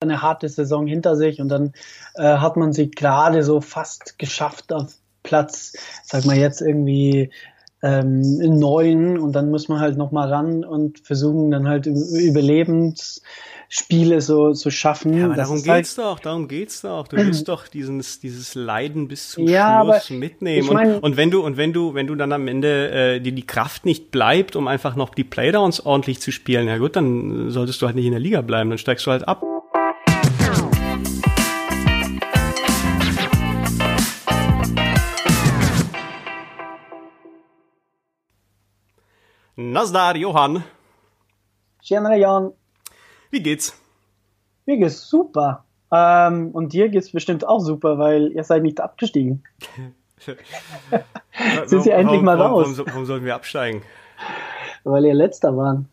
eine harte Saison hinter sich und dann äh, hat man sie gerade so fast geschafft auf Platz, sag mal jetzt irgendwie ähm, neun und dann muss man halt nochmal ran und versuchen dann halt Überlebens Spiele so so schaffen. Ja, aber darum geht's halt doch, darum geht's doch. Du willst doch dieses dieses Leiden bis zum ja, Schluss mitnehmen. Ich mein, und, und wenn du und wenn du wenn du dann am Ende äh, dir die Kraft nicht bleibt, um einfach noch die Playdowns ordentlich zu spielen, ja gut, dann solltest du halt nicht in der Liga bleiben, dann steigst du halt ab. Nazdar, Johann. Tjenare, Jan. Wie geht's? Mir geht's super. Ähm, und dir geht's bestimmt auch super, weil ihr seid nicht abgestiegen. Sind sie endlich mal raus? Warum, warum, warum sollten wir absteigen? Weil ihr letzter waren.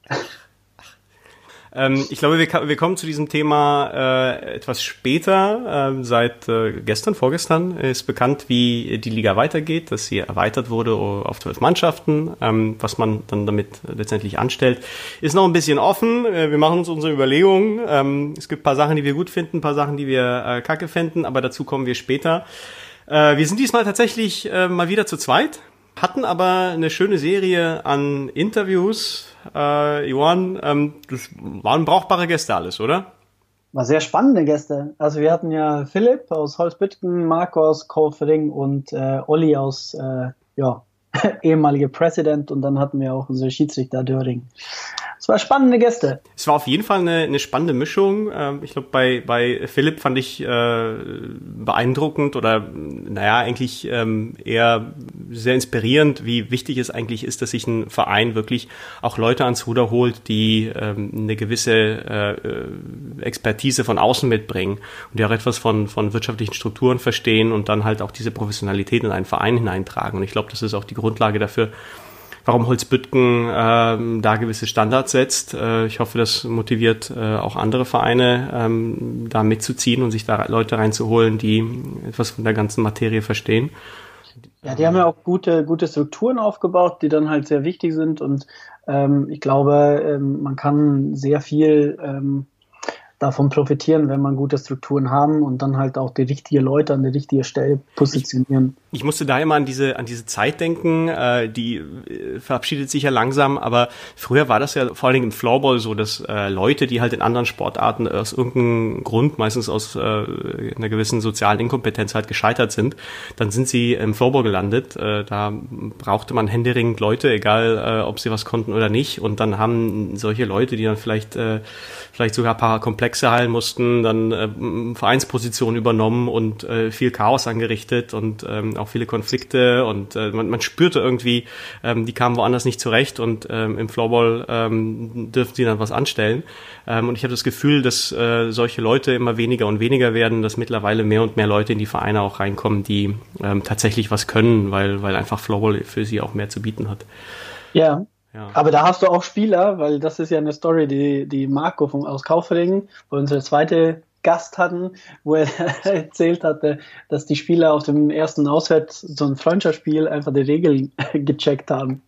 Ähm, ich glaube, wir, wir, kommen zu diesem Thema äh, etwas später. Ähm, seit äh, gestern, vorgestern ist bekannt, wie die Liga weitergeht, dass sie erweitert wurde auf zwölf Mannschaften. Ähm, was man dann damit letztendlich anstellt, ist noch ein bisschen offen. Äh, wir machen uns unsere Überlegungen. Ähm, es gibt ein paar Sachen, die wir gut finden, ein paar Sachen, die wir äh, kacke finden, aber dazu kommen wir später. Äh, wir sind diesmal tatsächlich äh, mal wieder zu zweit hatten aber eine schöne Serie an Interviews. Äh, Johann, ähm, das waren brauchbare Gäste alles, oder? War sehr spannende Gäste. Also wir hatten ja Philipp aus Holzbüttgen, Marco aus Kaufering und äh, Olli aus äh, ja, ehemalige President und dann hatten wir auch unsere Schiedsrichter Döring. Es war spannende Gäste. Es war auf jeden Fall eine, eine spannende Mischung. Ähm, ich glaube, bei, bei Philipp fand ich äh, beeindruckend oder naja, eigentlich ähm, eher sehr inspirierend, wie wichtig es eigentlich ist, dass sich ein Verein wirklich auch Leute ans Ruder holt, die ähm, eine gewisse äh, Expertise von außen mitbringen und die auch etwas von, von wirtschaftlichen Strukturen verstehen und dann halt auch diese Professionalität in einen Verein hineintragen. Und ich glaube, das ist auch die Grundlage dafür, warum Holzbüttgen ähm, da gewisse Standards setzt. Äh, ich hoffe, das motiviert äh, auch andere Vereine, ähm, da mitzuziehen und sich da Leute reinzuholen, die etwas von der ganzen Materie verstehen. Ja, die haben ja auch gute, gute Strukturen aufgebaut, die dann halt sehr wichtig sind und ähm, ich glaube, ähm, man kann sehr viel ähm, davon profitieren, wenn man gute Strukturen haben und dann halt auch die richtigen Leute an die richtige Stelle positionieren. Ich, ich musste da immer an diese, an diese Zeit denken, äh, die äh, verabschiedet sich ja langsam, aber früher war das ja vor allen Dingen im Floorball so, dass äh, Leute, die halt in anderen Sportarten aus irgendeinem Grund, meistens aus äh, einer gewissen sozialen Inkompetenz halt gescheitert sind, dann sind sie im Floorball gelandet. Äh, da brauchte man händeringend Leute, egal äh, ob sie was konnten oder nicht. Und dann haben solche Leute, die dann vielleicht, äh, vielleicht sogar ein paar komplexe heilen mussten, dann äh, Vereinspositionen übernommen und äh, viel Chaos angerichtet und ähm, auch viele Konflikte und äh, man, man spürte irgendwie, ähm, die kamen woanders nicht zurecht und ähm, im Floorball ähm, dürfen sie dann was anstellen. Ähm, und ich habe das Gefühl, dass äh, solche Leute immer weniger und weniger werden, dass mittlerweile mehr und mehr Leute in die Vereine auch reinkommen, die ähm, tatsächlich was können, weil, weil einfach Floorball für sie auch mehr zu bieten hat. Ja, ja. Aber da hast du auch Spieler, weil das ist ja eine Story, die, die Marco von, aus Kaufering, wo unsere zweite Gast hatten, wo er erzählt hatte, dass die Spieler auf dem ersten Auswärts so ein Freundschaftsspiel einfach die Regeln gecheckt haben.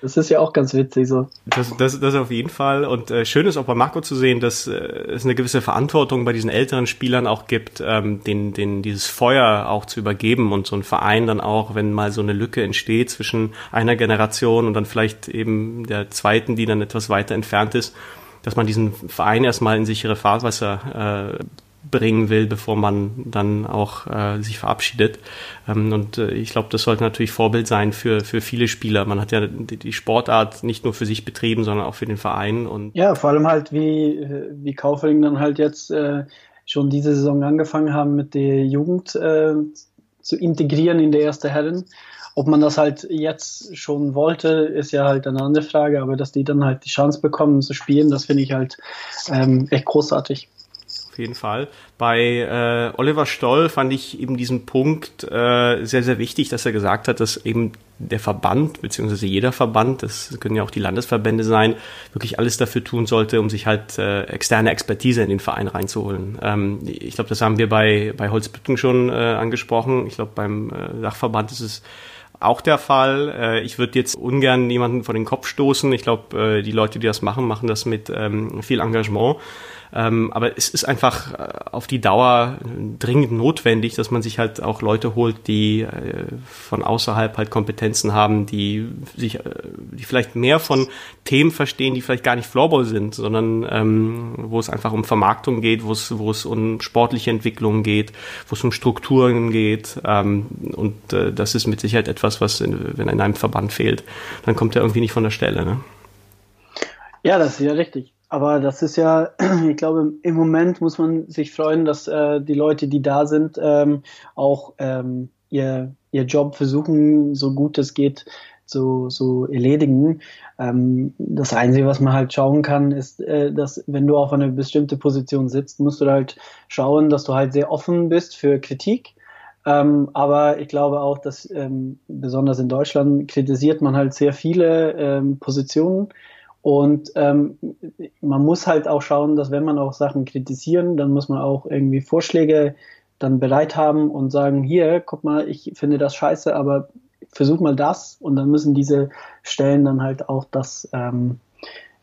Das ist ja auch ganz witzig so. Das, das, das auf jeden Fall. Und äh, schön ist auch bei Marco zu sehen, dass äh, es eine gewisse Verantwortung bei diesen älteren Spielern auch gibt, ähm, den, den, dieses Feuer auch zu übergeben und so ein Verein dann auch, wenn mal so eine Lücke entsteht zwischen einer Generation und dann vielleicht eben der zweiten, die dann etwas weiter entfernt ist, dass man diesen Verein erstmal in sichere Fahrwasser äh, bringen will, bevor man dann auch äh, sich verabschiedet. Ähm, und äh, ich glaube, das sollte natürlich Vorbild sein für, für viele Spieler. Man hat ja die, die, Sportart nicht nur für sich betrieben, sondern auch für den Verein. Und ja, vor allem halt wie, wie Kaufering dann halt jetzt äh, schon diese Saison angefangen haben, mit der Jugend äh, zu integrieren in der erste Herren. Ob man das halt jetzt schon wollte, ist ja halt eine andere Frage, aber dass die dann halt die Chance bekommen zu spielen, das finde ich halt ähm, echt großartig auf jeden Fall. Bei äh, Oliver Stoll fand ich eben diesen Punkt äh, sehr, sehr wichtig, dass er gesagt hat, dass eben der Verband, beziehungsweise jeder Verband, das können ja auch die Landesverbände sein, wirklich alles dafür tun sollte, um sich halt äh, externe Expertise in den Verein reinzuholen. Ähm, ich glaube, das haben wir bei, bei Holzbütten schon äh, angesprochen. Ich glaube, beim äh, Dachverband ist es auch der Fall. Äh, ich würde jetzt ungern jemanden vor den Kopf stoßen. Ich glaube, äh, die Leute, die das machen, machen das mit ähm, viel Engagement. Ähm, aber es ist einfach äh, auf die Dauer dringend notwendig, dass man sich halt auch Leute holt, die äh, von außerhalb halt Kompetenzen haben, die sich, äh, die vielleicht mehr von Themen verstehen, die vielleicht gar nicht Floorball sind, sondern ähm, wo es einfach um Vermarktung geht, wo es, wo es um sportliche Entwicklung geht, wo es um Strukturen geht. Ähm, und äh, das ist mit Sicherheit etwas, was, in, wenn in einem Verband fehlt, dann kommt er irgendwie nicht von der Stelle. Ne? Ja, das ist ja richtig. Aber das ist ja, ich glaube, im Moment muss man sich freuen, dass äh, die Leute, die da sind, ähm, auch ähm, ihr, ihr Job versuchen, so gut es geht, zu, zu erledigen. Ähm, das Einzige, was man halt schauen kann, ist, äh, dass wenn du auf eine bestimmte Position sitzt, musst du halt schauen, dass du halt sehr offen bist für Kritik. Ähm, aber ich glaube auch, dass ähm, besonders in Deutschland kritisiert man halt sehr viele ähm, Positionen und ähm, man muss halt auch schauen, dass wenn man auch Sachen kritisieren, dann muss man auch irgendwie Vorschläge dann bereit haben und sagen, hier, guck mal, ich finde das scheiße, aber versuch mal das. Und dann müssen diese Stellen dann halt auch das ähm,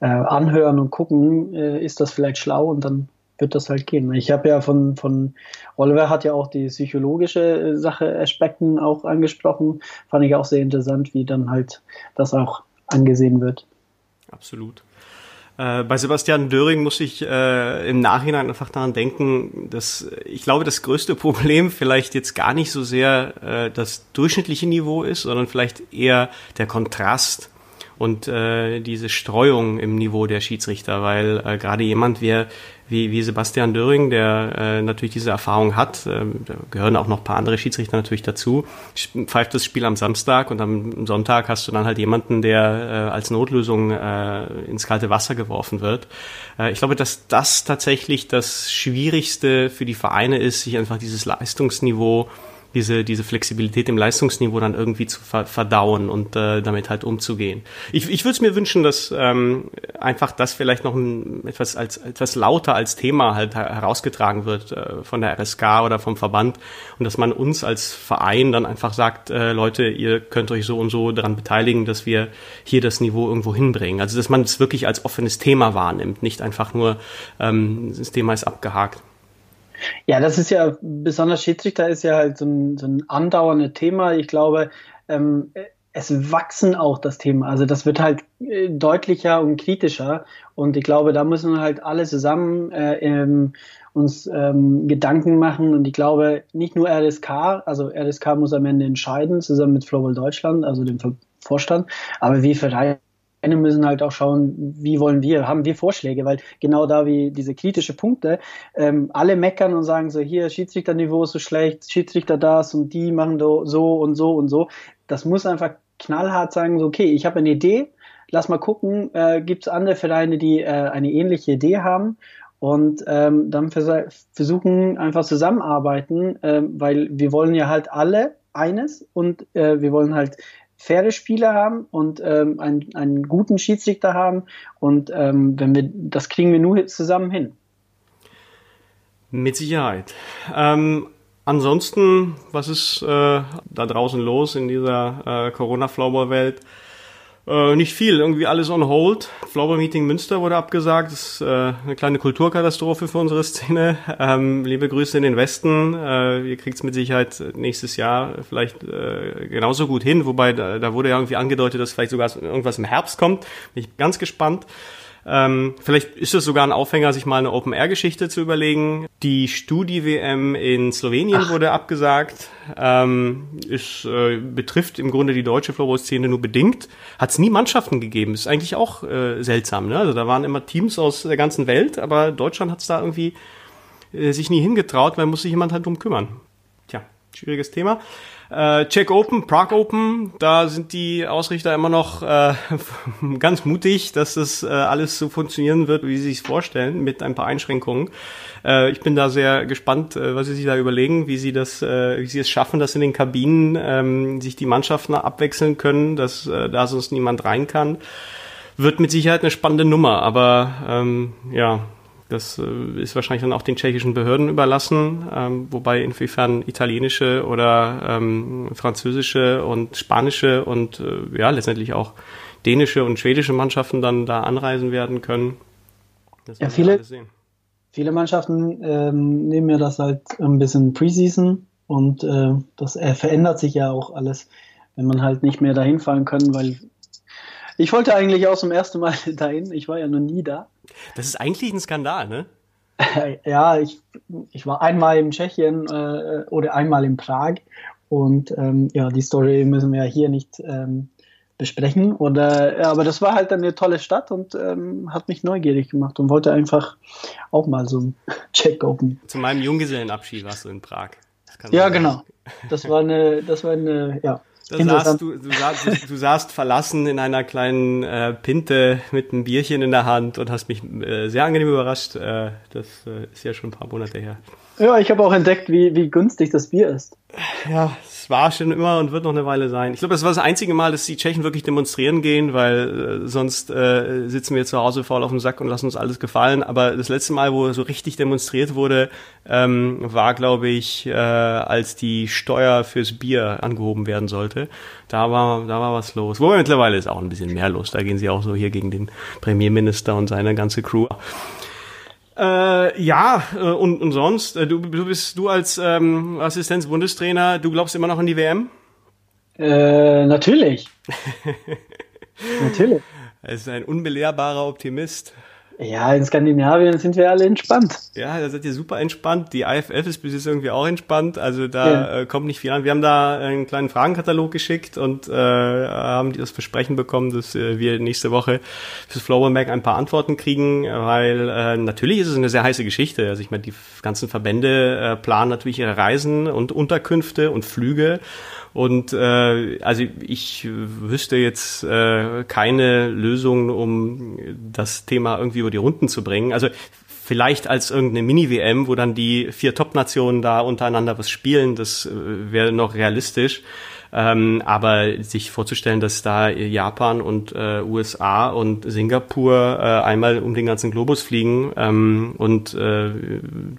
äh, anhören und gucken, äh, ist das vielleicht schlau und dann wird das halt gehen. Ich habe ja von, von Oliver hat ja auch die psychologische Sache, Aspekten auch angesprochen. Fand ich auch sehr interessant, wie dann halt das auch angesehen wird absolut. Äh, bei Sebastian Döring muss ich äh, im Nachhinein einfach daran denken, dass ich glaube, das größte Problem vielleicht jetzt gar nicht so sehr äh, das durchschnittliche Niveau ist, sondern vielleicht eher der Kontrast und äh, diese Streuung im Niveau der Schiedsrichter, weil äh, gerade jemand wie, wie, wie Sebastian Döring, der äh, natürlich diese Erfahrung hat, äh, da gehören auch noch ein paar andere Schiedsrichter natürlich dazu, pfeift das Spiel am Samstag und am Sonntag hast du dann halt jemanden, der äh, als Notlösung äh, ins kalte Wasser geworfen wird. Äh, ich glaube, dass das tatsächlich das Schwierigste für die Vereine ist, sich einfach dieses Leistungsniveau diese, diese Flexibilität im Leistungsniveau dann irgendwie zu verdauen und äh, damit halt umzugehen. Ich, ich würde es mir wünschen, dass ähm, einfach das vielleicht noch ein, etwas als etwas lauter als Thema halt herausgetragen wird äh, von der RSK oder vom Verband und dass man uns als Verein dann einfach sagt, äh, Leute, ihr könnt euch so und so daran beteiligen, dass wir hier das Niveau irgendwo hinbringen. Also dass man es wirklich als offenes Thema wahrnimmt, nicht einfach nur ähm, das Thema ist abgehakt. Ja, das ist ja, besonders Schiedsrichter ist ja halt so ein, so ein andauerndes Thema. Ich glaube, ähm, es wachsen auch das Thema. Also das wird halt äh, deutlicher und kritischer. Und ich glaube, da müssen wir halt alle zusammen äh, ähm, uns ähm, Gedanken machen. Und ich glaube, nicht nur RSK, also RSK muss am Ende entscheiden, zusammen mit Flowball Deutschland, also dem Vorstand, aber wie Vereine müssen halt auch schauen, wie wollen wir, haben wir Vorschläge, weil genau da wie diese kritische Punkte, ähm, alle meckern und sagen so, hier Schiedsrichterniveau ist so schlecht, Schiedsrichter das und die machen so und so und so. Das muss einfach knallhart sagen, so, okay, ich habe eine Idee, lass mal gucken, äh, gibt es andere Vereine, die äh, eine ähnliche Idee haben und ähm, dann vers versuchen einfach zusammenarbeiten, äh, weil wir wollen ja halt alle eines und äh, wir wollen halt faire Spiele haben und ähm, einen, einen guten Schiedsrichter haben. Und ähm, wenn wir, das kriegen wir nur zusammen hin. Mit Sicherheit. Ähm, ansonsten, was ist äh, da draußen los in dieser äh, Corona-Flowball-Welt? Äh, nicht viel, irgendwie alles on hold. Flower Meeting Münster wurde abgesagt. Das ist äh, eine kleine Kulturkatastrophe für unsere Szene. Ähm, liebe Grüße in den Westen. Äh, ihr kriegt es mit Sicherheit nächstes Jahr vielleicht äh, genauso gut hin. Wobei da, da wurde ja irgendwie angedeutet, dass vielleicht sogar irgendwas im Herbst kommt. Bin ich ganz gespannt. Ähm, vielleicht ist es sogar ein Aufhänger, sich mal eine Open-Air-Geschichte zu überlegen. Die Studi-WM in Slowenien Ach. wurde abgesagt. Ähm, ist, äh, betrifft im Grunde die deutsche Floorball-Szene nur bedingt. Hat es nie Mannschaften gegeben. Ist eigentlich auch äh, seltsam. Ne? Also da waren immer Teams aus der ganzen Welt, aber Deutschland hat es da irgendwie äh, sich nie hingetraut, weil muss sich jemand halt drum kümmern. Tja, schwieriges Thema. Äh, Czech Open, Prague Open, da sind die Ausrichter immer noch äh, ganz mutig, dass das äh, alles so funktionieren wird, wie sie sich vorstellen, mit ein paar Einschränkungen. Äh, ich bin da sehr gespannt, äh, was sie sich da überlegen, wie sie das, äh, wie sie es schaffen, dass in den Kabinen ähm, sich die Mannschaften abwechseln können, dass äh, da sonst niemand rein kann. Wird mit Sicherheit eine spannende Nummer, aber ähm, ja, das äh, ist wahrscheinlich dann auch den tschechischen Behörden überlassen, ähm, wobei inwiefern italienische oder ähm, französische und spanische und äh, ja letztendlich auch dänische und schwedische Mannschaften dann da anreisen werden können. ja, viele, viele Mannschaften ähm, nehmen ja das halt ein bisschen Preseason und äh, das äh, verändert sich ja auch alles, wenn man halt nicht mehr dahin fahren kann, weil ich wollte eigentlich auch zum ersten Mal dahin. Ich war ja noch nie da. Das ist eigentlich ein Skandal, ne? ja, ich, ich war einmal in Tschechien äh, oder einmal in Prag und ähm, ja, die Story müssen wir ja hier nicht ähm, besprechen. Oder, ja, aber das war halt eine tolle Stadt und ähm, hat mich neugierig gemacht und wollte einfach auch mal so ein Check open. Zu meinem Junggesellenabschied warst du in Prag. Ja, sein. genau. Das war eine, das war eine, ja, da saßt du, du, saßt, du saßt verlassen in einer kleinen äh, Pinte mit einem Bierchen in der Hand und hast mich äh, sehr angenehm überrascht. Äh, das äh, ist ja schon ein paar Monate her. Ja, ich habe auch entdeckt, wie, wie günstig das Bier ist. Ja, war schon immer und wird noch eine Weile sein. Ich glaube, das war das einzige Mal, dass die Tschechen wirklich demonstrieren gehen, weil äh, sonst äh, sitzen wir zu Hause faul auf dem Sack und lassen uns alles gefallen. Aber das letzte Mal, wo so richtig demonstriert wurde, ähm, war, glaube ich, äh, als die Steuer fürs Bier angehoben werden sollte. Da war, da war was los. Wobei mittlerweile ist auch ein bisschen mehr los. Da gehen sie auch so hier gegen den Premierminister und seine ganze Crew. Äh, ja, äh, und, und sonst, äh, du, du bist du als ähm, Assistenz-Bundestrainer, du glaubst immer noch an die WM? Äh, natürlich. natürlich. Er ist ein unbelehrbarer Optimist. Ja, in Skandinavien sind wir alle entspannt. Ja, da seid ihr super entspannt. Die IFF ist bis jetzt irgendwie auch entspannt. Also da ja. äh, kommt nicht viel an. Wir haben da einen kleinen Fragenkatalog geschickt und äh, haben das Versprechen bekommen, dass äh, wir nächste Woche fürs Flowball Mag ein paar Antworten kriegen, weil äh, natürlich ist es eine sehr heiße Geschichte. Also ich meine, die ganzen Verbände äh, planen natürlich ihre Reisen und Unterkünfte und Flüge. Und äh, also ich wüsste jetzt äh, keine Lösung, um das Thema irgendwie über die Runden zu bringen. Also vielleicht als irgendeine Mini-WM, wo dann die vier Top-Nationen da untereinander was spielen, das äh, wäre noch realistisch. Ähm, aber sich vorzustellen, dass da Japan und äh, USA und Singapur äh, einmal um den ganzen Globus fliegen ähm, und äh,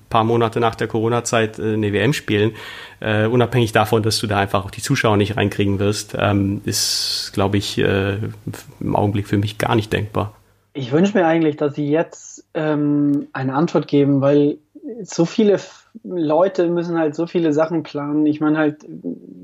paar Monate nach der Corona-Zeit äh, eine WM spielen, äh, unabhängig davon, dass du da einfach auch die Zuschauer nicht reinkriegen wirst, ähm, ist, glaube ich, äh, im Augenblick für mich gar nicht denkbar. Ich wünsche mir eigentlich, dass sie jetzt ähm, eine Antwort geben, weil so viele Leute müssen halt so viele Sachen planen. Ich meine halt,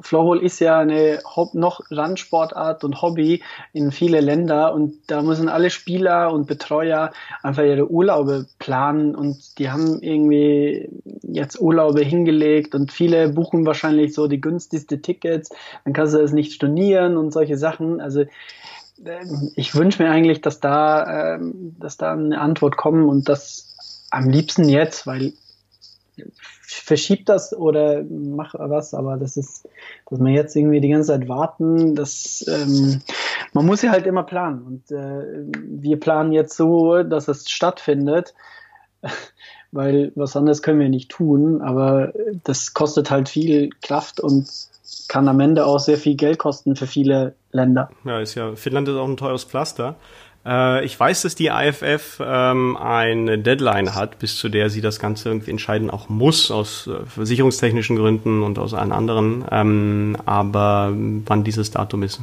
Floorball ist ja eine noch Randsportart und Hobby in viele Länder und da müssen alle Spieler und Betreuer einfach ihre Urlaube planen und die haben irgendwie jetzt Urlaube hingelegt und viele buchen wahrscheinlich so die günstigste Tickets, dann kannst du es nicht stornieren und solche Sachen. Also ähm, ich wünsche mir eigentlich, dass da, ähm, dass da eine Antwort kommt und das am liebsten jetzt, weil verschiebt das oder mach was, aber das ist, dass man jetzt irgendwie die ganze Zeit warten, das, ähm, man muss ja halt immer planen und äh, wir planen jetzt so, dass es stattfindet, weil was anderes können wir nicht tun, aber das kostet halt viel Kraft und kann am Ende auch sehr viel Geld kosten für viele Länder. Ja, ist ja, Finnland ist auch ein teures Pflaster. Äh, ich weiß, dass die IFF ähm, eine Deadline hat, bis zu der sie das Ganze irgendwie entscheiden auch muss, aus äh, versicherungstechnischen Gründen und aus allen anderen, ähm, aber wann dieses Datum ist.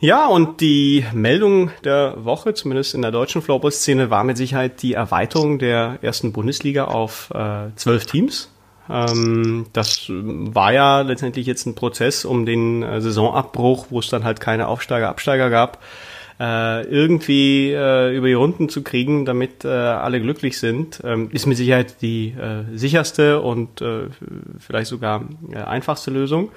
Ja, und die Meldung der Woche, zumindest in der deutschen Floorball-Szene, war mit Sicherheit die Erweiterung der ersten Bundesliga auf äh, zwölf Teams. Ähm, das war ja letztendlich jetzt ein Prozess um den äh, Saisonabbruch, wo es dann halt keine Aufsteiger, Absteiger gab äh, irgendwie äh, über die Runden zu kriegen, damit äh, alle glücklich sind, ähm, ist mit Sicherheit die äh, sicherste und äh, vielleicht sogar äh, einfachste Lösung.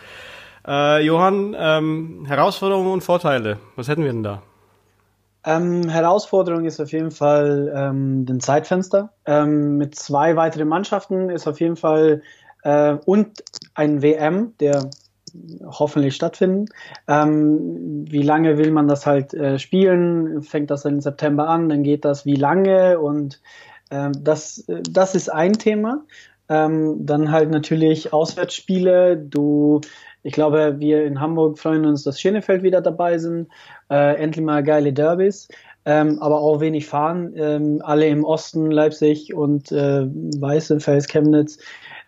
Johann, ähm, Herausforderungen und Vorteile, was hätten wir denn da? Ähm, Herausforderung ist auf jeden Fall ähm, den Zeitfenster. Ähm, mit zwei weiteren Mannschaften ist auf jeden Fall äh, und ein WM, der hoffentlich stattfinden. Ähm, wie lange will man das halt äh, spielen? Fängt das im September an? Dann geht das wie lange? Und ähm, das, das ist ein Thema. Ähm, dann halt natürlich Auswärtsspiele. Du, ich glaube, wir in Hamburg freuen uns, dass Schönefeld wieder dabei sind. Äh, endlich mal geile Derbys. Ähm, aber auch wenig fahren. Ähm, alle im Osten, Leipzig und äh, Weißenfels, Chemnitz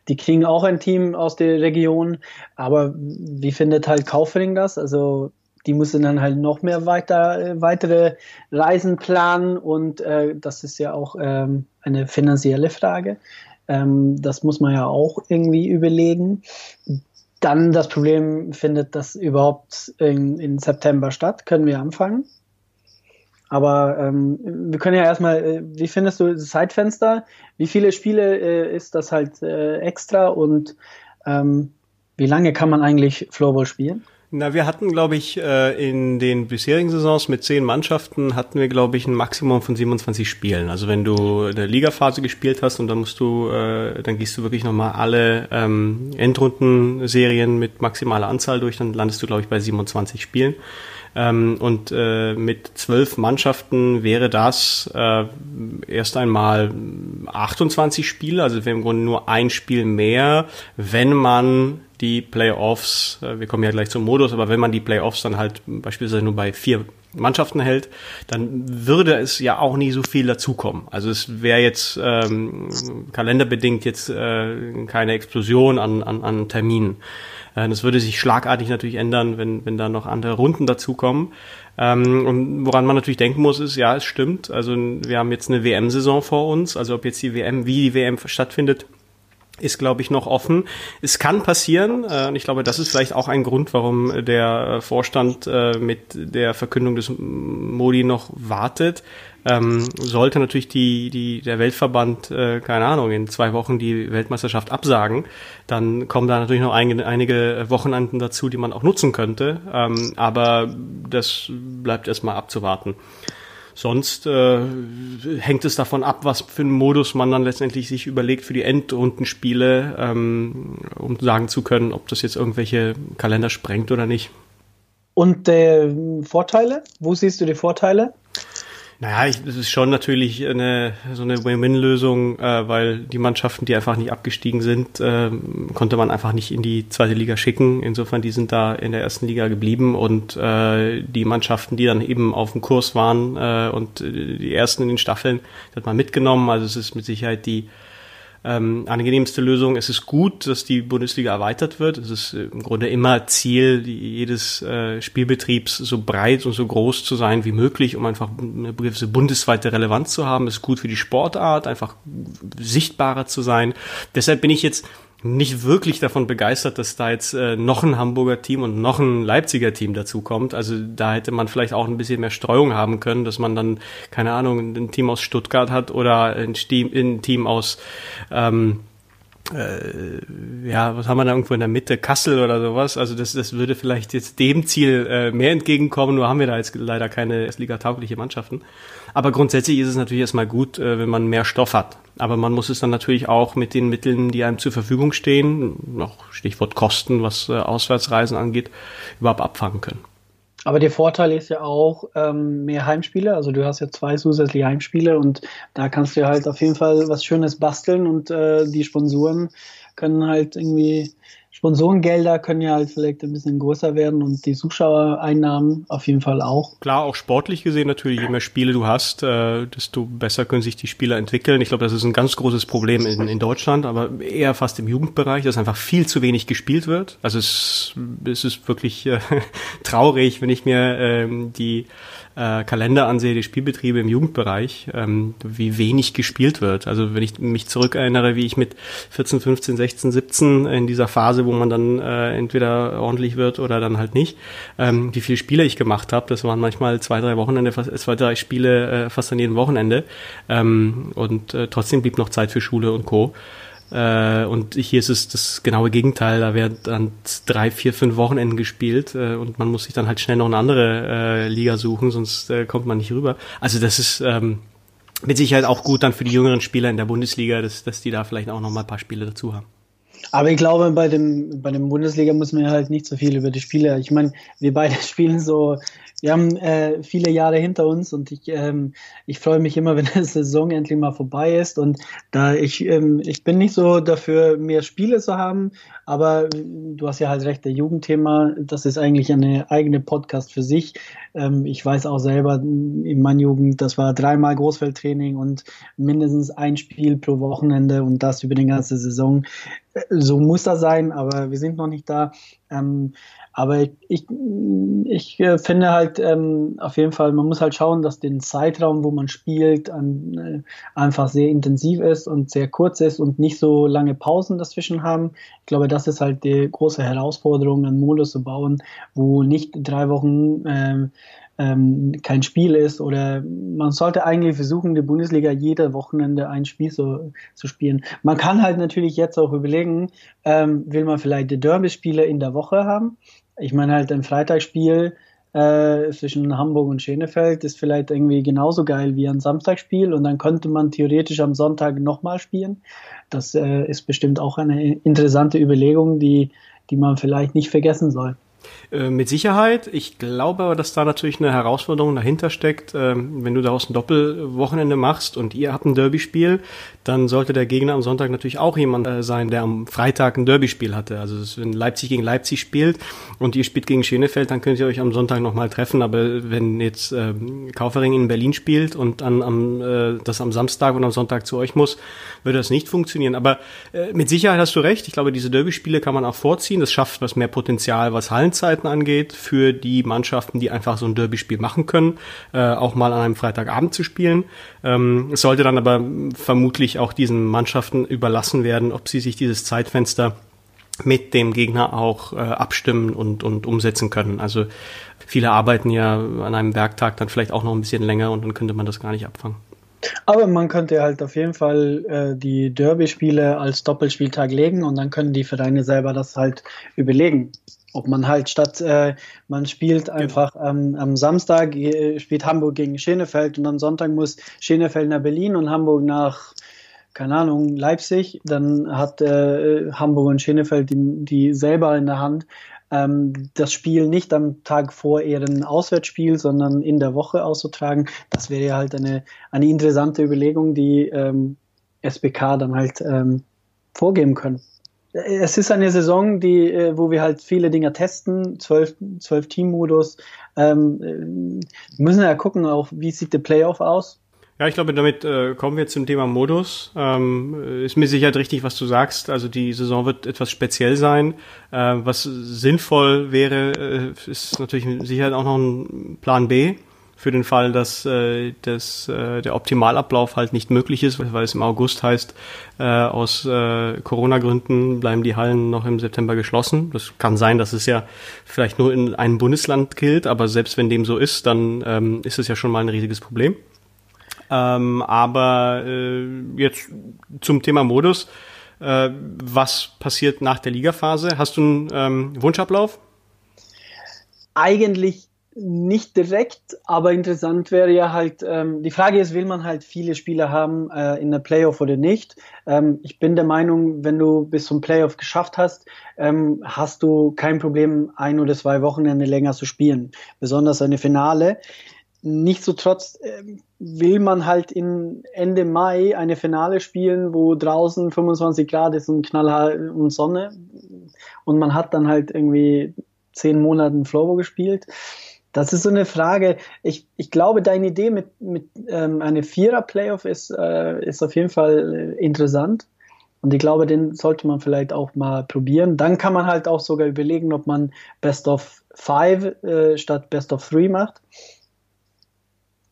die kriegen auch ein Team aus der Region, aber wie findet halt Kaufering das? Also die müssen dann halt noch mehr weiter, weitere Reisen planen und äh, das ist ja auch ähm, eine finanzielle Frage. Ähm, das muss man ja auch irgendwie überlegen. Dann das Problem, findet das überhaupt in, in September statt? Können wir anfangen? Aber ähm, wir können ja erstmal, äh, wie findest du das Zeitfenster? Wie viele Spiele äh, ist das halt äh, extra und ähm, wie lange kann man eigentlich Floorball spielen? Na, wir hatten, glaube ich, äh, in den bisherigen Saisons mit zehn Mannschaften hatten wir, glaube ich, ein Maximum von 27 Spielen. Also wenn du eine Ligaphase gespielt hast und dann musst du, äh, dann gehst du wirklich nochmal alle ähm, Endrundenserien mit maximaler Anzahl durch, dann landest du, glaube ich, bei 27 Spielen. Ähm, und äh, mit zwölf Mannschaften wäre das äh, erst einmal 28 Spiele, also wäre im Grunde nur ein Spiel mehr, wenn man die Playoffs, äh, wir kommen ja gleich zum Modus, aber wenn man die Playoffs dann halt beispielsweise nur bei vier Mannschaften hält, dann würde es ja auch nie so viel dazukommen. Also es wäre jetzt ähm, kalenderbedingt jetzt äh, keine Explosion an, an, an Terminen. Äh, das würde sich schlagartig natürlich ändern, wenn, wenn da noch andere Runden dazukommen. Ähm, und woran man natürlich denken muss, ist, ja, es stimmt. Also wir haben jetzt eine WM-Saison vor uns. Also ob jetzt die WM, wie die WM stattfindet, ist, glaube ich, noch offen. Es kann passieren, äh, und ich glaube, das ist vielleicht auch ein Grund, warum der Vorstand äh, mit der Verkündung des Modi noch wartet. Ähm, sollte natürlich die, die, der Weltverband, äh, keine Ahnung, in zwei Wochen die Weltmeisterschaft absagen, dann kommen da natürlich noch ein, einige Wochenenden dazu, die man auch nutzen könnte. Ähm, aber das bleibt erstmal abzuwarten. Sonst äh, hängt es davon ab, was für einen Modus man dann letztendlich sich überlegt für die Endrundenspiele, ähm, um sagen zu können, ob das jetzt irgendwelche Kalender sprengt oder nicht. Und äh, Vorteile? Wo siehst du die Vorteile? Naja, ich, es ist schon natürlich eine so eine Win-Win-Lösung, äh, weil die Mannschaften, die einfach nicht abgestiegen sind, äh, konnte man einfach nicht in die zweite Liga schicken. Insofern, die sind da in der ersten Liga geblieben und äh, die Mannschaften, die dann eben auf dem Kurs waren äh, und äh, die ersten in den Staffeln, hat man mitgenommen. Also es ist mit Sicherheit die ähm, angenehmste Lösung. Es ist gut, dass die Bundesliga erweitert wird. Es ist äh, im Grunde immer Ziel jedes äh, Spielbetriebs, so breit und so groß zu sein wie möglich, um einfach eine gewisse bundesweite Relevanz zu haben. Es ist gut für die Sportart, einfach sichtbarer zu sein. Deshalb bin ich jetzt nicht wirklich davon begeistert, dass da jetzt äh, noch ein Hamburger Team und noch ein Leipziger Team dazu kommt. Also da hätte man vielleicht auch ein bisschen mehr Streuung haben können, dass man dann, keine Ahnung, ein Team aus Stuttgart hat oder ein, ein Team aus ähm, äh, ja, was haben wir da irgendwo in der Mitte, Kassel oder sowas. Also das, das würde vielleicht jetzt dem Ziel äh, mehr entgegenkommen, nur haben wir da jetzt leider keine Liga-taugliche Mannschaften. Aber grundsätzlich ist es natürlich erstmal gut, äh, wenn man mehr Stoff hat. Aber man muss es dann natürlich auch mit den Mitteln, die einem zur Verfügung stehen, noch Stichwort Kosten, was äh, Auswärtsreisen angeht, überhaupt abfangen können. Aber der Vorteil ist ja auch ähm, mehr Heimspiele. Also du hast ja zwei zusätzliche Heimspiele und da kannst du halt auf jeden Fall was Schönes basteln und äh, die Sponsoren können halt irgendwie Sponsorengelder können ja halt vielleicht ein bisschen größer werden und die Zuschauereinnahmen auf jeden Fall auch. Klar, auch sportlich gesehen natürlich, je mehr Spiele du hast, äh, desto besser können sich die Spieler entwickeln. Ich glaube, das ist ein ganz großes Problem in, in Deutschland, aber eher fast im Jugendbereich, dass einfach viel zu wenig gespielt wird. Also es, es ist wirklich äh, traurig, wenn ich mir ähm, die äh, Kalender ansehe, die Spielbetriebe im Jugendbereich, ähm, wie wenig gespielt wird. Also wenn ich mich zurückerinnere, wie ich mit 14, 15, 16, 17 in dieser Phase, wo man dann äh, entweder ordentlich wird oder dann halt nicht, ähm, wie viele Spiele ich gemacht habe. Das waren manchmal zwei, drei Wochenende, zwei, drei Spiele äh, fast an jedem Wochenende. Ähm, und äh, trotzdem blieb noch Zeit für Schule und Co. Äh, und hier ist es das genaue Gegenteil. Da werden dann drei, vier, fünf Wochenenden gespielt äh, und man muss sich dann halt schnell noch eine andere äh, Liga suchen, sonst äh, kommt man nicht rüber. Also das ist ähm, mit Sicherheit auch gut dann für die jüngeren Spieler in der Bundesliga, dass, dass die da vielleicht auch noch mal ein paar Spiele dazu haben. Aber ich glaube, bei dem, bei dem Bundesliga muss man halt nicht so viel über die Spiele. Ich meine, wir beide spielen so wir haben äh, viele Jahre hinter uns und ich, ähm, ich freue mich immer, wenn die Saison endlich mal vorbei ist. Und da ich, ähm, ich bin nicht so dafür, mehr Spiele zu haben, aber du hast ja halt recht, der Jugendthema, das ist eigentlich eine eigene Podcast für sich. Ähm, ich weiß auch selber in meiner Jugend, das war dreimal Großfeldtraining und mindestens ein Spiel pro Wochenende und das über die ganze Saison. so muss das sein, aber wir sind noch nicht da. Ähm, aber ich, ich äh, finde halt ähm, auf jeden Fall, man muss halt schauen, dass den Zeitraum, wo man spielt, an, äh, einfach sehr intensiv ist und sehr kurz ist und nicht so lange Pausen dazwischen haben. Ich glaube, das ist halt die große Herausforderung, einen Modus zu bauen, wo nicht drei Wochen ähm, ähm, kein Spiel ist oder man sollte eigentlich versuchen, die Bundesliga jede Wochenende ein Spiel so, zu spielen. Man kann halt natürlich jetzt auch überlegen, ähm, will man vielleicht die Derby-Spiele in der Woche haben? Ich meine halt ein Freitagsspiel äh, zwischen Hamburg und Schenefeld ist vielleicht irgendwie genauso geil wie ein Samstagsspiel und dann könnte man theoretisch am Sonntag nochmal spielen. Das äh, ist bestimmt auch eine interessante Überlegung, die, die man vielleicht nicht vergessen soll. Äh, mit Sicherheit. Ich glaube aber, dass da natürlich eine Herausforderung dahinter steckt. Ähm, wenn du daraus ein Doppelwochenende machst und ihr habt ein Derby-Spiel, dann sollte der Gegner am Sonntag natürlich auch jemand äh, sein, der am Freitag ein Derby-Spiel hatte. Also wenn Leipzig gegen Leipzig spielt und ihr spielt gegen Schenefeld, dann könnt ihr euch am Sonntag nochmal treffen. Aber wenn jetzt äh, Kaufering in Berlin spielt und dann am, äh, das am Samstag und am Sonntag zu euch muss, würde das nicht funktionieren. Aber mit Sicherheit hast du recht. Ich glaube, diese Derby-Spiele kann man auch vorziehen. Das schafft was mehr Potenzial, was Hallenzeiten angeht, für die Mannschaften, die einfach so ein Derby-Spiel machen können, äh, auch mal an einem Freitagabend zu spielen. Ähm, es sollte dann aber vermutlich auch diesen Mannschaften überlassen werden, ob sie sich dieses Zeitfenster mit dem Gegner auch äh, abstimmen und, und umsetzen können. Also viele arbeiten ja an einem Werktag dann vielleicht auch noch ein bisschen länger und dann könnte man das gar nicht abfangen. Aber man könnte halt auf jeden Fall äh, die Derby-Spiele als Doppelspieltag legen und dann können die Vereine selber das halt überlegen. Ob man halt statt, äh, man spielt genau. einfach ähm, am Samstag, äh, spielt Hamburg gegen Schenefeld und am Sonntag muss Schenefeld nach Berlin und Hamburg nach, keine Ahnung, Leipzig. Dann hat äh, Hamburg und Schenefeld die, die selber in der Hand, ähm, das Spiel nicht am Tag vor ihrem Auswärtsspiel, sondern in der Woche auszutragen. Das wäre ja halt eine, eine interessante Überlegung, die ähm, SBK dann halt ähm, vorgeben können. Es ist eine Saison, die, äh, wo wir halt viele Dinge testen, zwölf, zwölf Team-Modus. Ähm, äh, müssen ja gucken, auch wie sieht der Playoff aus. Ja, ich glaube, damit äh, kommen wir zum Thema Modus. Ähm, ist mir sicher richtig, was du sagst. Also die Saison wird etwas speziell sein. Äh, was sinnvoll wäre, äh, ist natürlich sicher auch noch ein Plan B für den Fall, dass, äh, dass äh, der Optimalablauf halt nicht möglich ist, weil es im August heißt, äh, aus äh, Corona-Gründen bleiben die Hallen noch im September geschlossen. Das kann sein, dass es ja vielleicht nur in einem Bundesland gilt, aber selbst wenn dem so ist, dann ähm, ist es ja schon mal ein riesiges Problem. Ähm, aber äh, jetzt zum Thema Modus. Äh, was passiert nach der Ligaphase? Hast du einen ähm, Wunschablauf? Eigentlich nicht direkt, aber interessant wäre ja halt, ähm, die Frage ist, will man halt viele Spieler haben äh, in der Playoff oder nicht? Ähm, ich bin der Meinung, wenn du bis zum Playoff geschafft hast, ähm, hast du kein Problem, ein oder zwei Wochenende länger zu spielen, besonders eine Finale. Nichtsdestotrotz äh, will man halt in Ende Mai eine Finale spielen, wo draußen 25 Grad ist und knallhart und Sonne und man hat dann halt irgendwie zehn Monate Floorball gespielt. Das ist so eine Frage. Ich, ich glaube, deine Idee mit, mit ähm, einer Vierer-Playoff ist, äh, ist auf jeden Fall äh, interessant. Und ich glaube, den sollte man vielleicht auch mal probieren. Dann kann man halt auch sogar überlegen, ob man Best of Five äh, statt Best of Three macht.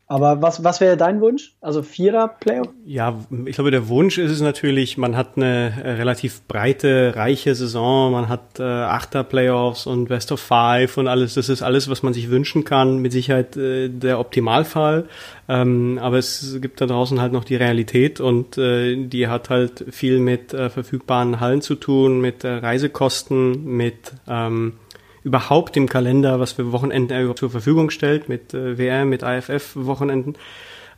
Aber was, was wäre dein Wunsch? Also Vierer Playoff? Ja, ich glaube, der Wunsch ist es natürlich, man hat eine äh, relativ breite, reiche Saison, man hat äh, Achter Playoffs und Best of Five und alles. Das ist alles, was man sich wünschen kann. Mit Sicherheit äh, der Optimalfall. Ähm, aber es gibt da draußen halt noch die Realität und äh, die hat halt viel mit äh, verfügbaren Hallen zu tun, mit äh, Reisekosten, mit ähm, überhaupt dem Kalender, was für Wochenenden zur Verfügung stellt, mit äh, WM, mit AFF-Wochenenden.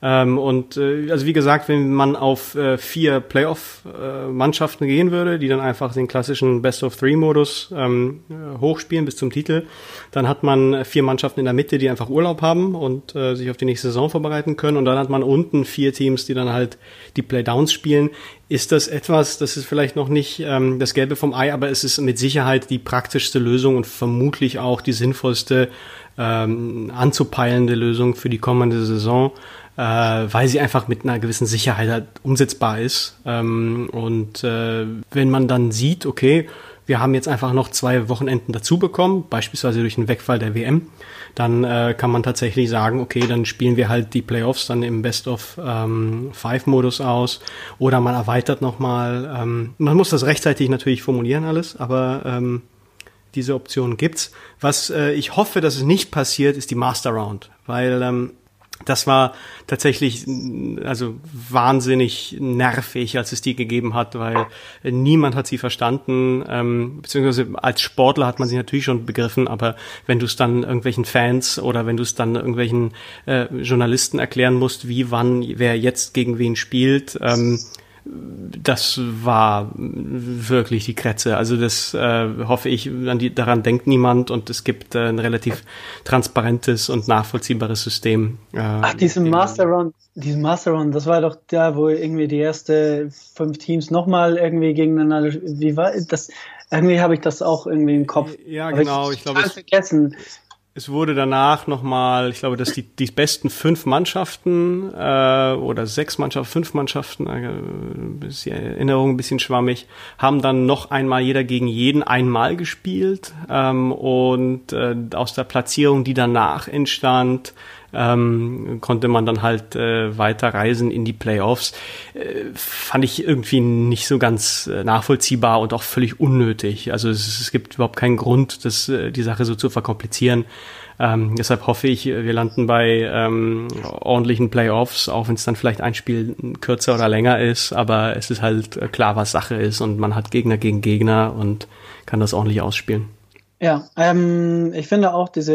Ähm, und äh, also wie gesagt, wenn man auf äh, vier Playoff-Mannschaften äh, gehen würde, die dann einfach den klassischen Best-of-Three-Modus ähm, hochspielen bis zum Titel, dann hat man vier Mannschaften in der Mitte, die einfach Urlaub haben und äh, sich auf die nächste Saison vorbereiten können. Und dann hat man unten vier Teams, die dann halt die Playdowns spielen. Ist das etwas, das ist vielleicht noch nicht ähm, das Gelbe vom Ei, aber es ist mit Sicherheit die praktischste Lösung und vermutlich auch die sinnvollste ähm, anzupeilende Lösung für die kommende Saison. Äh, weil sie einfach mit einer gewissen Sicherheit halt umsetzbar ist. Ähm, und äh, wenn man dann sieht, okay, wir haben jetzt einfach noch zwei Wochenenden dazu bekommen, beispielsweise durch den Wegfall der WM, dann äh, kann man tatsächlich sagen, okay, dann spielen wir halt die Playoffs dann im Best of ähm, Five Modus aus oder man erweitert nochmal. Ähm, man muss das rechtzeitig natürlich formulieren alles, aber ähm, diese Option gibt's. Was äh, ich hoffe, dass es nicht passiert, ist die Master Round, weil ähm, das war tatsächlich also wahnsinnig nervig, als es die gegeben hat, weil niemand hat sie verstanden, ähm, beziehungsweise als Sportler hat man sie natürlich schon begriffen, aber wenn du es dann irgendwelchen Fans oder wenn du es dann irgendwelchen äh, Journalisten erklären musst, wie, wann, wer jetzt gegen wen spielt, ähm, das war wirklich die Kretze. Also das äh, hoffe ich, an die, daran denkt niemand und es gibt äh, ein relativ transparentes und nachvollziehbares System. Äh, Ach, diesen Master Run, diesen Master Run, das war doch da, wo irgendwie die erste fünf Teams nochmal irgendwie gegeneinander, wie war das? Irgendwie habe ich das auch irgendwie im Kopf. Ja, genau. Ich, ich glaube, vergessen es wurde danach nochmal, ich glaube, dass die, die besten fünf Mannschaften äh, oder sechs Mannschaften, fünf Mannschaften, äh, ist die Erinnerung ein bisschen schwammig, haben dann noch einmal jeder gegen jeden einmal gespielt ähm, und äh, aus der Platzierung, die danach entstand, ähm, konnte man dann halt äh, weiter reisen in die Playoffs. Äh, fand ich irgendwie nicht so ganz äh, nachvollziehbar und auch völlig unnötig. Also es, es gibt überhaupt keinen Grund, das, äh, die Sache so zu verkomplizieren. Ähm, deshalb hoffe ich, wir landen bei ähm, ordentlichen Playoffs, auch wenn es dann vielleicht ein Spiel kürzer oder länger ist, aber es ist halt äh, klar, was Sache ist und man hat Gegner gegen Gegner und kann das ordentlich ausspielen. Ja, ähm, ich finde auch diese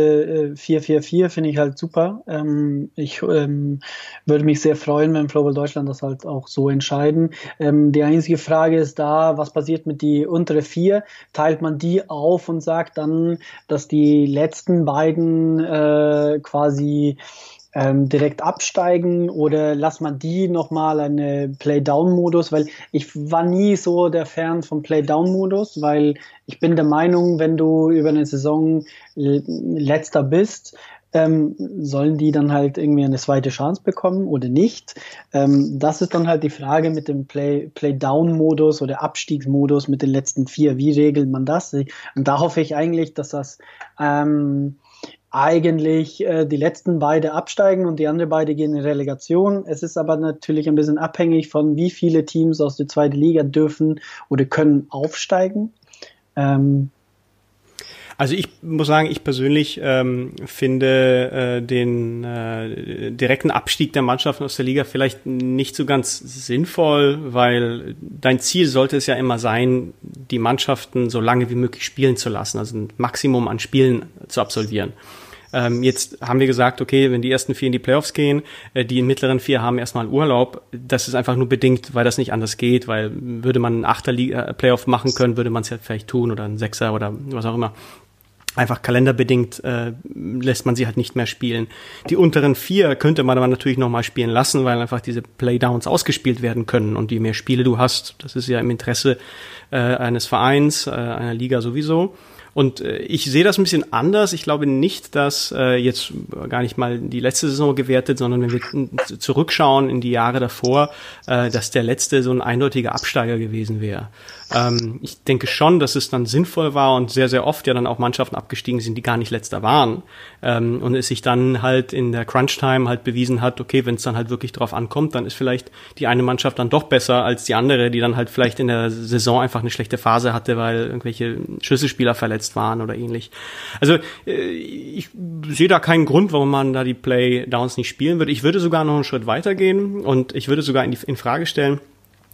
äh, 4-4-4 finde ich halt super. Ähm, ich ähm, würde mich sehr freuen, wenn Global Deutschland das halt auch so entscheiden. Ähm, die einzige Frage ist da, was passiert mit die untere vier? Teilt man die auf und sagt dann, dass die letzten beiden äh, quasi ähm, direkt absteigen oder lass man die nochmal eine Play-Down-Modus, weil ich war nie so der Fan vom Play-Down-Modus, weil ich bin der Meinung, wenn du über eine Saison letzter bist, ähm, sollen die dann halt irgendwie eine zweite Chance bekommen oder nicht? Ähm, das ist dann halt die Frage mit dem Play, Play-Down-Modus oder Abstiegsmodus mit den letzten vier. Wie regelt man das? Und da hoffe ich eigentlich, dass das ähm, eigentlich äh, die letzten beide absteigen und die anderen beide gehen in Relegation. Es ist aber natürlich ein bisschen abhängig von wie viele Teams aus der zweiten Liga dürfen oder können aufsteigen. Ähm, also ich muss sagen, ich persönlich ähm, finde äh, den äh, direkten Abstieg der Mannschaften aus der Liga vielleicht nicht so ganz sinnvoll, weil dein Ziel sollte es ja immer sein, die Mannschaften so lange wie möglich spielen zu lassen, also ein Maximum an Spielen zu absolvieren. Ähm, jetzt haben wir gesagt, okay, wenn die ersten vier in die Playoffs gehen, äh, die mittleren vier haben erstmal Urlaub. Das ist einfach nur bedingt, weil das nicht anders geht, weil würde man einen Achter Liga Playoff machen können, würde man es ja vielleicht tun oder ein Sechser oder was auch immer einfach kalenderbedingt äh, lässt man sie halt nicht mehr spielen. Die unteren vier könnte man aber natürlich noch mal spielen lassen, weil einfach diese Playdowns ausgespielt werden können und je mehr Spiele du hast, das ist ja im Interesse äh, eines Vereins, äh, einer Liga sowieso. Und äh, ich sehe das ein bisschen anders. Ich glaube nicht, dass äh, jetzt gar nicht mal die letzte Saison gewertet, sondern wenn wir zurückschauen in die Jahre davor, äh, dass der letzte so ein eindeutiger Absteiger gewesen wäre. Ähm, ich denke schon, dass es dann sinnvoll war und sehr, sehr oft ja dann auch Mannschaften abgestiegen sind, die gar nicht letzter waren. Ähm, und es sich dann halt in der Crunch-Time halt bewiesen hat, okay, wenn es dann halt wirklich drauf ankommt, dann ist vielleicht die eine Mannschaft dann doch besser als die andere, die dann halt vielleicht in der Saison einfach eine schlechte Phase hatte, weil irgendwelche Schlüsselspieler verletzt waren oder ähnlich. Also äh, ich sehe da keinen Grund, warum man da die Play-Downs nicht spielen würde. Ich würde sogar noch einen Schritt weitergehen und ich würde sogar in, die, in Frage stellen,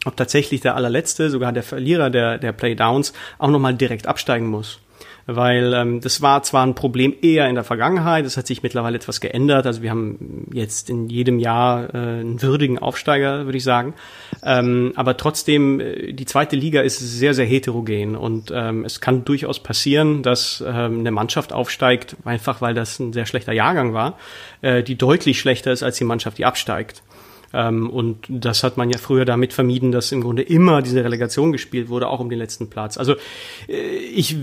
ob tatsächlich der allerletzte, sogar der Verlierer der, der Playdowns auch nochmal direkt absteigen muss. Weil ähm, das war zwar ein Problem eher in der Vergangenheit, das hat sich mittlerweile etwas geändert. Also wir haben jetzt in jedem Jahr äh, einen würdigen Aufsteiger, würde ich sagen. Ähm, aber trotzdem, äh, die zweite Liga ist sehr, sehr heterogen und ähm, es kann durchaus passieren, dass ähm, eine Mannschaft aufsteigt, einfach weil das ein sehr schlechter Jahrgang war, äh, die deutlich schlechter ist als die Mannschaft, die absteigt. Ähm, und das hat man ja früher damit vermieden, dass im Grunde immer diese Relegation gespielt wurde, auch um den letzten Platz. Also äh, ich,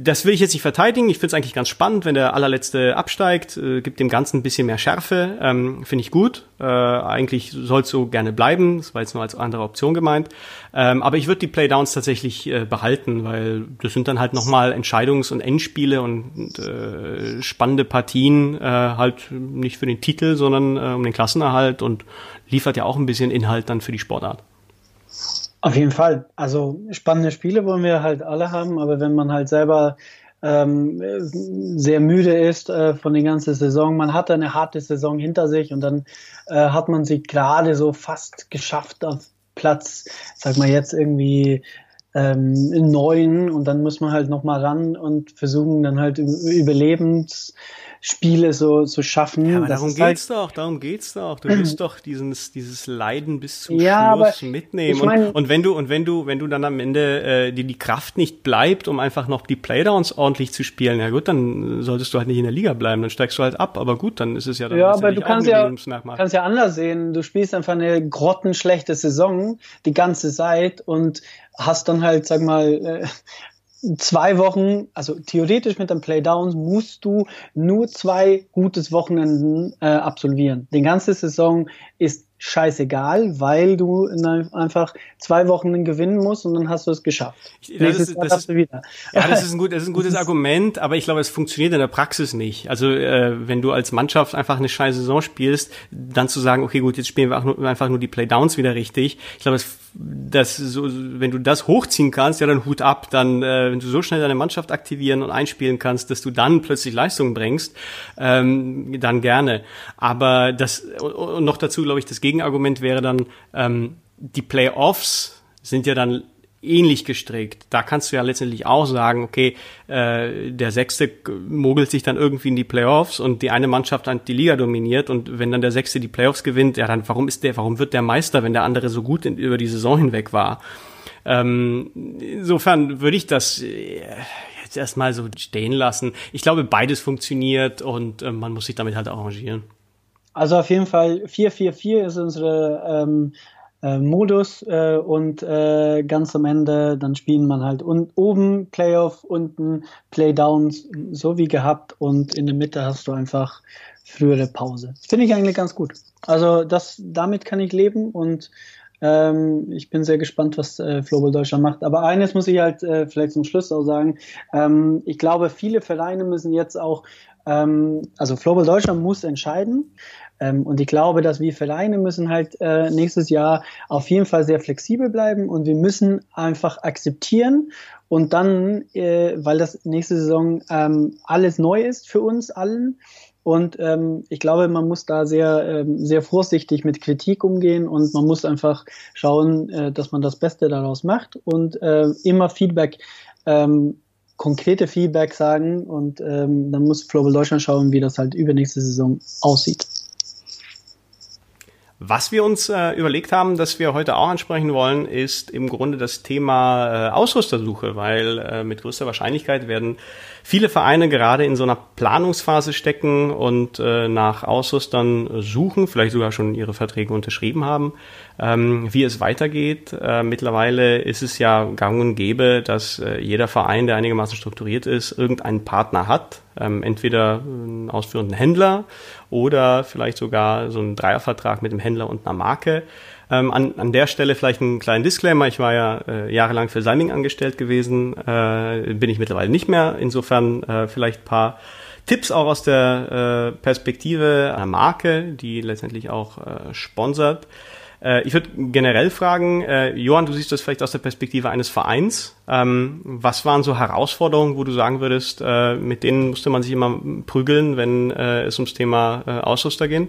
das will ich jetzt nicht verteidigen. Ich finde es eigentlich ganz spannend, wenn der allerletzte absteigt, äh, gibt dem Ganzen ein bisschen mehr Schärfe. Ähm, finde ich gut. Äh, eigentlich soll es so gerne bleiben. Das war jetzt nur als andere Option gemeint. Ähm, aber ich würde die Playdowns tatsächlich äh, behalten, weil das sind dann halt nochmal Entscheidungs- und Endspiele und äh, spannende Partien, äh, halt nicht für den Titel, sondern äh, um den Klassenerhalt und liefert ja auch ein bisschen Inhalt dann für die Sportart. Auf jeden Fall. Also spannende Spiele wollen wir halt alle haben, aber wenn man halt selber ähm, sehr müde ist äh, von der ganzen Saison. Man hatte eine harte Saison hinter sich und dann äh, hat man sich gerade so fast geschafft auf Platz, sag mal jetzt irgendwie ähm, neun und dann muss man halt nochmal ran und versuchen dann halt Überlebens Spiele so, so schaffen. Ja, aber darum geht's halt, doch, darum geht's doch. Du wirst doch dieses, dieses Leiden bis zum ja, Schluss mitnehmen. Ich mein, und, und wenn du, und wenn du, wenn du dann am Ende äh, dir die Kraft nicht bleibt, um einfach noch die Playdowns ordentlich zu spielen, ja gut, dann solltest du halt nicht in der Liga bleiben, dann steigst du halt ab. Aber gut, dann ist es ja dann Ja, aber du kannst ja, kannst ja anders sehen. Du spielst einfach eine grottenschlechte Saison die ganze Zeit und hast dann halt, sag mal, äh, zwei Wochen, also theoretisch mit den Playdowns musst du nur zwei gutes Wochenenden äh, absolvieren. Die ganze Saison ist scheißegal, weil du einfach zwei Wochen gewinnen musst und dann hast du es geschafft. Das ist, das ist, wieder. Ja, das ist ein, gut, das ist ein gutes Argument, aber ich glaube, es funktioniert in der Praxis nicht. Also äh, wenn du als Mannschaft einfach eine scheiß Saison spielst, dann zu sagen, okay, gut, jetzt spielen wir nur, einfach nur die Playdowns wieder richtig. Ich glaube, das so, wenn du das hochziehen kannst, ja, dann Hut ab. Dann, äh, wenn du so schnell deine Mannschaft aktivieren und einspielen kannst, dass du dann plötzlich Leistungen bringst, ähm, dann gerne. Aber das und noch dazu, glaube ich, das Gegenteil Gegenargument wäre dann, ähm, die Playoffs sind ja dann ähnlich gestrickt. Da kannst du ja letztendlich auch sagen, okay, äh, der Sechste mogelt sich dann irgendwie in die Playoffs und die eine Mannschaft hat die Liga dominiert und wenn dann der Sechste die Playoffs gewinnt, ja dann warum ist der, warum wird der Meister, wenn der andere so gut in, über die Saison hinweg war? Ähm, insofern würde ich das äh, jetzt erstmal so stehen lassen. Ich glaube, beides funktioniert und äh, man muss sich damit halt arrangieren. Also auf jeden Fall 4-4-4 ist unsere ähm, äh, Modus äh, und äh, ganz am Ende dann spielen man halt un oben Playoff, unten Playdowns, so wie gehabt und in der Mitte hast du einfach frühere Pause. Finde ich eigentlich ganz gut. Also das, damit kann ich leben und ähm, ich bin sehr gespannt, was äh, Flowball Deutschland macht. Aber eines muss ich halt äh, vielleicht zum Schluss auch sagen. Ähm, ich glaube, viele Vereine müssen jetzt auch ähm, also Flowball Deutschland muss entscheiden, und ich glaube, dass wir Vereine müssen halt äh, nächstes Jahr auf jeden Fall sehr flexibel bleiben und wir müssen einfach akzeptieren und dann, äh, weil das nächste Saison ähm, alles neu ist für uns allen, und ähm, ich glaube, man muss da sehr, ähm, sehr vorsichtig mit Kritik umgehen und man muss einfach schauen, äh, dass man das Beste daraus macht und äh, immer Feedback, ähm, konkrete Feedback sagen und ähm, dann muss Global Deutschland schauen, wie das halt übernächste Saison aussieht. Was wir uns äh, überlegt haben, dass wir heute auch ansprechen wollen, ist im Grunde das Thema äh, Ausrüstersuche, weil äh, mit größter Wahrscheinlichkeit werden viele Vereine gerade in so einer Planungsphase stecken und äh, nach Ausrüstern suchen, vielleicht sogar schon ihre Verträge unterschrieben haben, ähm, wie es weitergeht. Äh, mittlerweile ist es ja gang und gäbe, dass äh, jeder Verein, der einigermaßen strukturiert ist, irgendeinen Partner hat, ähm, entweder einen ausführenden Händler oder vielleicht sogar so einen Dreiervertrag mit dem Händler und einer Marke. Ähm, an, an der Stelle vielleicht einen kleinen Disclaimer. Ich war ja äh, jahrelang für Siming angestellt gewesen, äh, bin ich mittlerweile nicht mehr. Insofern äh, vielleicht paar Tipps auch aus der äh, Perspektive einer Marke, die letztendlich auch äh, sponsert. Äh, ich würde generell fragen, äh, Johann, du siehst das vielleicht aus der Perspektive eines Vereins. Ähm, was waren so Herausforderungen, wo du sagen würdest, äh, mit denen musste man sich immer prügeln, wenn äh, es ums Thema äh, Ausrüster geht?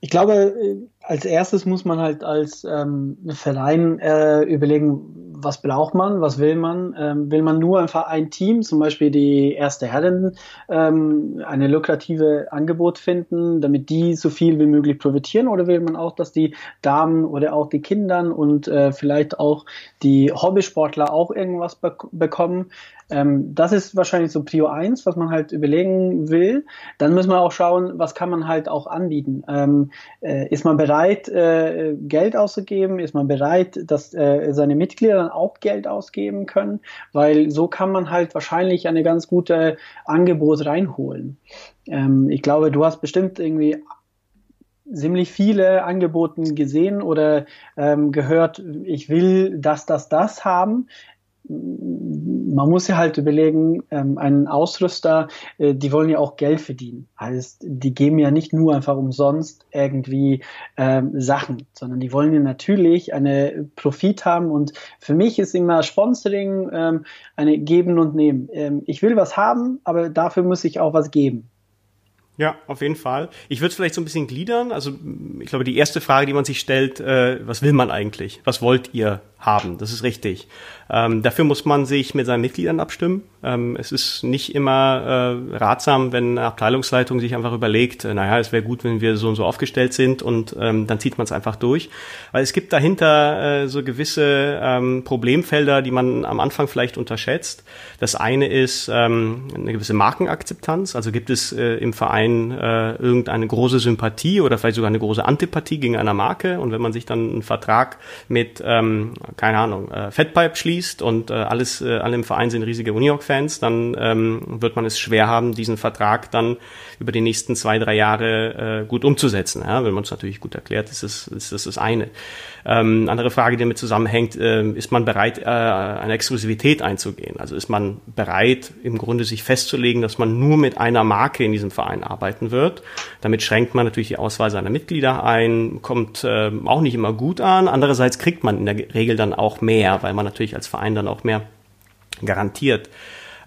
Ich glaube, äh, als erstes muss man halt als ähm, Verein äh, überlegen, was braucht man, was will man? Ähm, will man nur einfach ein Team, zum Beispiel die erste Herren, ähm, eine lukrative Angebot finden, damit die so viel wie möglich profitieren? Oder will man auch, dass die Damen oder auch die Kindern und äh, vielleicht auch die Hobbysportler auch irgendwas be bekommen? Ähm, das ist wahrscheinlich so Prio 1, was man halt überlegen will. Dann muss man auch schauen, was kann man halt auch anbieten. Ähm, äh, ist man bereit, äh, Geld auszugeben? Ist man bereit, dass äh, seine Mitglieder dann auch Geld ausgeben können? Weil so kann man halt wahrscheinlich eine ganz gute Angebot reinholen. Ähm, ich glaube, du hast bestimmt irgendwie ziemlich viele Angeboten gesehen oder ähm, gehört, ich will das, das, das haben man muss ja halt überlegen, ähm, ein Ausrüster, äh, die wollen ja auch Geld verdienen. Heißt, die geben ja nicht nur einfach umsonst irgendwie ähm, Sachen, sondern die wollen ja natürlich eine Profit haben. Und für mich ist immer Sponsoring ähm, eine Geben und Nehmen. Ähm, ich will was haben, aber dafür muss ich auch was geben. Ja, auf jeden Fall. Ich würde es vielleicht so ein bisschen gliedern. Also ich glaube, die erste Frage, die man sich stellt, äh, was will man eigentlich? Was wollt ihr haben? Das ist richtig. Ähm, dafür muss man sich mit seinen Mitgliedern abstimmen. Ähm, es ist nicht immer äh, ratsam, wenn eine Abteilungsleitung sich einfach überlegt, äh, naja, es wäre gut, wenn wir so und so aufgestellt sind und ähm, dann zieht man es einfach durch. Weil es gibt dahinter äh, so gewisse ähm, Problemfelder, die man am Anfang vielleicht unterschätzt. Das eine ist ähm, eine gewisse Markenakzeptanz. Also gibt es äh, im Verein äh, irgendeine große Sympathie oder vielleicht sogar eine große Antipathie gegen eine Marke. Und wenn man sich dann einen Vertrag mit, ähm, keine Ahnung, äh, Fatpipe schließt, und äh, alles, äh, alle im Verein sind riesige Unihoc-Fans, dann ähm, wird man es schwer haben, diesen Vertrag dann über die nächsten zwei, drei Jahre äh, gut umzusetzen. Ja? Wenn man es natürlich gut erklärt, ist das, ist das das eine. Ähm, andere Frage, die damit zusammenhängt, äh, ist man bereit, äh, eine Exklusivität einzugehen? Also ist man bereit, im Grunde sich festzulegen, dass man nur mit einer Marke in diesem Verein arbeiten wird? Damit schränkt man natürlich die Auswahl seiner Mitglieder ein, kommt äh, auch nicht immer gut an. Andererseits kriegt man in der Regel dann auch mehr, weil man natürlich als Verein dann auch mehr garantiert.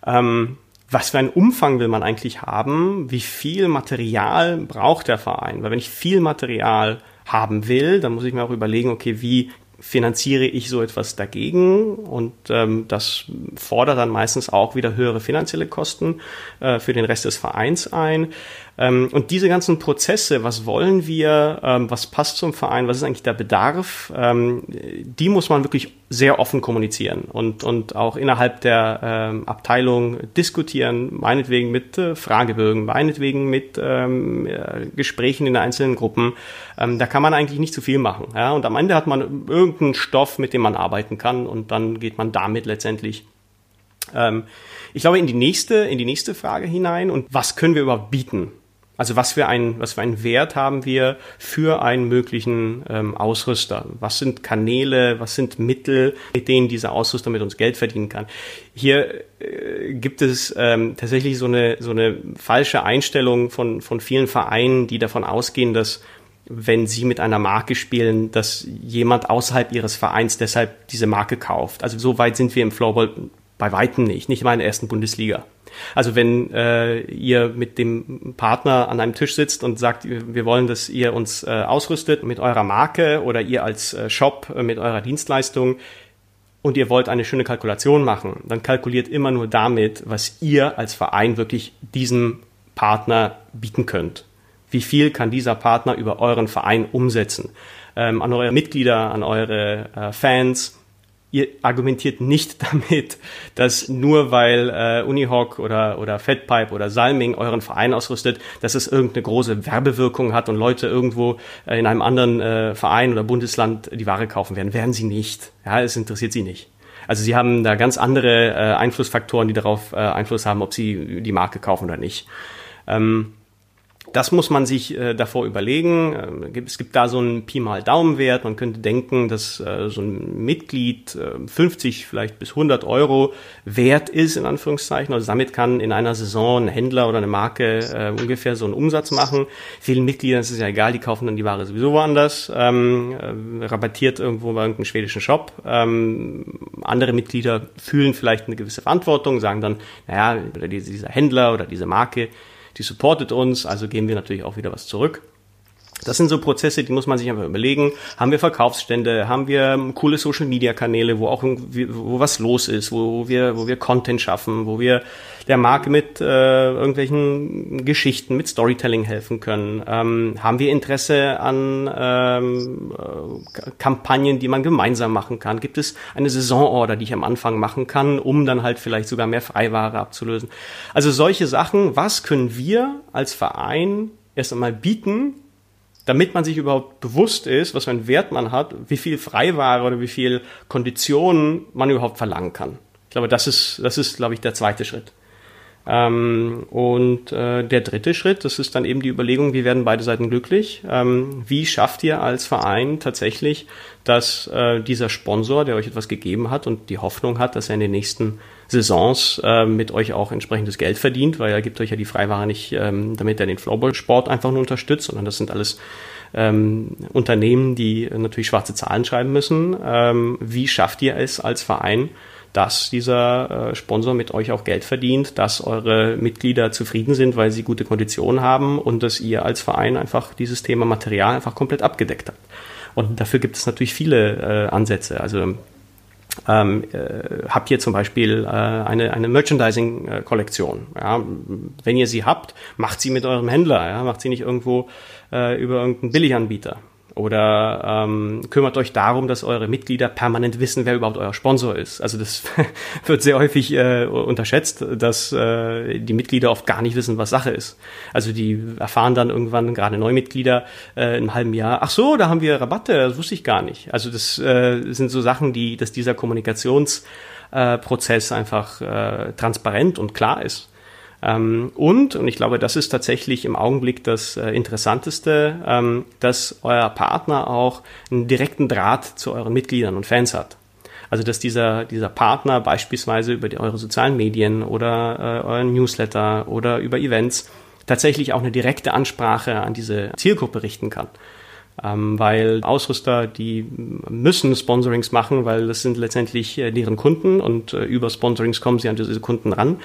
Ähm, was für einen Umfang will man eigentlich haben? Wie viel Material braucht der Verein? Weil wenn ich viel Material haben will, dann muss ich mir auch überlegen, okay, wie finanziere ich so etwas dagegen und ähm, das fordert dann meistens auch wieder höhere finanzielle Kosten äh, für den Rest des Vereins ein. Ähm, und diese ganzen Prozesse, was wollen wir, ähm, was passt zum Verein, was ist eigentlich der Bedarf, ähm, die muss man wirklich sehr offen kommunizieren und, und auch innerhalb der Abteilung diskutieren, meinetwegen mit äh, Fragebögen, meinetwegen mit äh, Gesprächen in einzelnen Gruppen. Da kann man eigentlich nicht zu viel machen. Und am Ende hat man irgendeinen Stoff, mit dem man arbeiten kann und dann geht man damit letztendlich ich glaube, in die nächste, in die nächste Frage hinein und was können wir überhaupt bieten? Also was für ein, was für einen Wert haben wir für einen möglichen ähm, Ausrüster? Was sind Kanäle, was sind Mittel, mit denen dieser Ausrüster mit uns Geld verdienen kann? Hier äh, gibt es ähm, tatsächlich so eine, so eine falsche Einstellung von, von vielen Vereinen, die davon ausgehen, dass wenn sie mit einer Marke spielen, dass jemand außerhalb ihres Vereins deshalb diese Marke kauft. Also so weit sind wir im Floorball bei weitem nicht, nicht mal in der ersten Bundesliga. Also wenn äh, ihr mit dem Partner an einem Tisch sitzt und sagt, wir wollen, dass ihr uns äh, ausrüstet mit eurer Marke oder ihr als äh, Shop äh, mit eurer Dienstleistung und ihr wollt eine schöne Kalkulation machen, dann kalkuliert immer nur damit, was ihr als Verein wirklich diesem Partner bieten könnt. Wie viel kann dieser Partner über euren Verein umsetzen? Ähm, an eure Mitglieder, an eure äh, Fans, ihr argumentiert nicht damit, dass nur weil äh, Unihawk oder, oder Fatpipe oder Salming euren Verein ausrüstet, dass es irgendeine große Werbewirkung hat und Leute irgendwo äh, in einem anderen äh, Verein oder Bundesland die Ware kaufen werden. Werden sie nicht. Ja, es interessiert sie nicht. Also sie haben da ganz andere äh, Einflussfaktoren, die darauf äh, Einfluss haben, ob sie die Marke kaufen oder nicht. Ähm, das muss man sich äh, davor überlegen. Äh, es gibt da so einen Pi mal Daumenwert. Man könnte denken, dass äh, so ein Mitglied äh, 50 vielleicht bis 100 Euro wert ist, in Anführungszeichen. Also damit kann in einer Saison ein Händler oder eine Marke äh, ungefähr so einen Umsatz machen. Vielen Mitgliedern ist es ja egal, die kaufen dann die Ware sowieso woanders, ähm, äh, rabattiert irgendwo bei irgendeinem schwedischen Shop. Ähm, andere Mitglieder fühlen vielleicht eine gewisse Verantwortung, sagen dann, naja, dieser Händler oder diese Marke, die supportet uns, also geben wir natürlich auch wieder was zurück. Das sind so Prozesse, die muss man sich einfach überlegen. Haben wir Verkaufsstände? Haben wir coole Social Media Kanäle, wo auch wo was los ist, wo wir wo wir Content schaffen, wo wir der Marke mit äh, irgendwelchen Geschichten, mit Storytelling helfen können? Ähm, haben wir Interesse an ähm, äh, Kampagnen, die man gemeinsam machen kann? Gibt es eine Saisonorder, die ich am Anfang machen kann, um dann halt vielleicht sogar mehr Freiware abzulösen? Also solche Sachen. Was können wir als Verein erst einmal bieten, damit man sich überhaupt bewusst ist, was für einen Wert man hat, wie viel Freiware oder wie viel Konditionen man überhaupt verlangen kann. Ich glaube, das ist, das ist, glaube ich, der zweite Schritt. Ähm, und äh, der dritte Schritt, das ist dann eben die Überlegung, wie werden beide Seiten glücklich? Ähm, wie schafft ihr als Verein tatsächlich, dass äh, dieser Sponsor, der euch etwas gegeben hat und die Hoffnung hat, dass er in den nächsten Saisons äh, mit euch auch entsprechendes Geld verdient, weil er gibt euch ja die Freiware nicht, ähm, damit er den Floorball-Sport einfach nur unterstützt, sondern das sind alles ähm, Unternehmen, die natürlich schwarze Zahlen schreiben müssen. Ähm, wie schafft ihr es als Verein, dass dieser äh, Sponsor mit euch auch Geld verdient, dass eure Mitglieder zufrieden sind, weil sie gute Konditionen haben und dass ihr als Verein einfach dieses Thema Material einfach komplett abgedeckt habt. Und dafür gibt es natürlich viele äh, Ansätze. Also ähm, äh, habt ihr zum Beispiel äh, eine, eine Merchandising-Kollektion. Ja? Wenn ihr sie habt, macht sie mit eurem Händler, ja? macht sie nicht irgendwo äh, über irgendeinen Billiganbieter. Oder ähm, kümmert euch darum, dass eure Mitglieder permanent wissen, wer überhaupt euer Sponsor ist. Also das wird sehr häufig äh, unterschätzt, dass äh, die Mitglieder oft gar nicht wissen, was Sache ist. Also die erfahren dann irgendwann, gerade Neumitglieder, äh, im halben Jahr, ach so, da haben wir Rabatte, das wusste ich gar nicht. Also das äh, sind so Sachen, die, dass dieser Kommunikationsprozess äh, einfach äh, transparent und klar ist. Ähm, und, und ich glaube, das ist tatsächlich im Augenblick das äh, Interessanteste, ähm, dass euer Partner auch einen direkten Draht zu euren Mitgliedern und Fans hat. Also dass dieser, dieser Partner beispielsweise über die, eure sozialen Medien oder äh, euren Newsletter oder über Events tatsächlich auch eine direkte Ansprache an diese Zielgruppe richten kann. Ähm, weil Ausrüster, die müssen Sponsorings machen, weil das sind letztendlich äh, deren Kunden und äh, über Sponsorings kommen sie an diese Kunden ran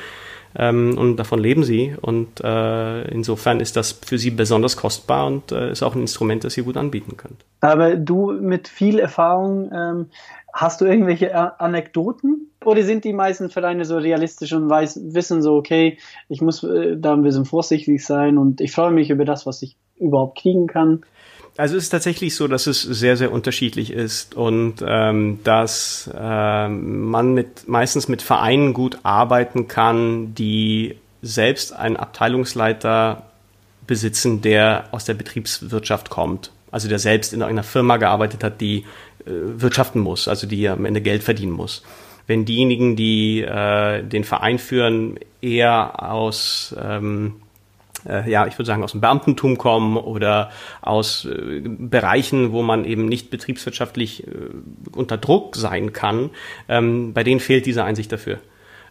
ähm, und davon leben sie. Und äh, insofern ist das für sie besonders kostbar und äh, ist auch ein Instrument, das ihr gut anbieten könnt. Aber du mit viel Erfahrung, ähm, hast du irgendwelche Anekdoten? Oder sind die meisten Vereine so realistisch und weiß, wissen so, okay, ich muss äh, da ein bisschen vorsichtig sein und ich freue mich über das, was ich überhaupt kriegen kann? Also es ist tatsächlich so, dass es sehr, sehr unterschiedlich ist und ähm, dass ähm, man mit meistens mit Vereinen gut arbeiten kann, die selbst einen Abteilungsleiter besitzen, der aus der Betriebswirtschaft kommt. Also der selbst in einer Firma gearbeitet hat, die äh, wirtschaften muss, also die am Ende Geld verdienen muss. Wenn diejenigen, die äh, den Verein führen, eher aus ähm, äh, ja, ich würde sagen, aus dem Beamtentum kommen oder aus äh, Bereichen, wo man eben nicht betriebswirtschaftlich äh, unter Druck sein kann, ähm, bei denen fehlt diese Einsicht dafür.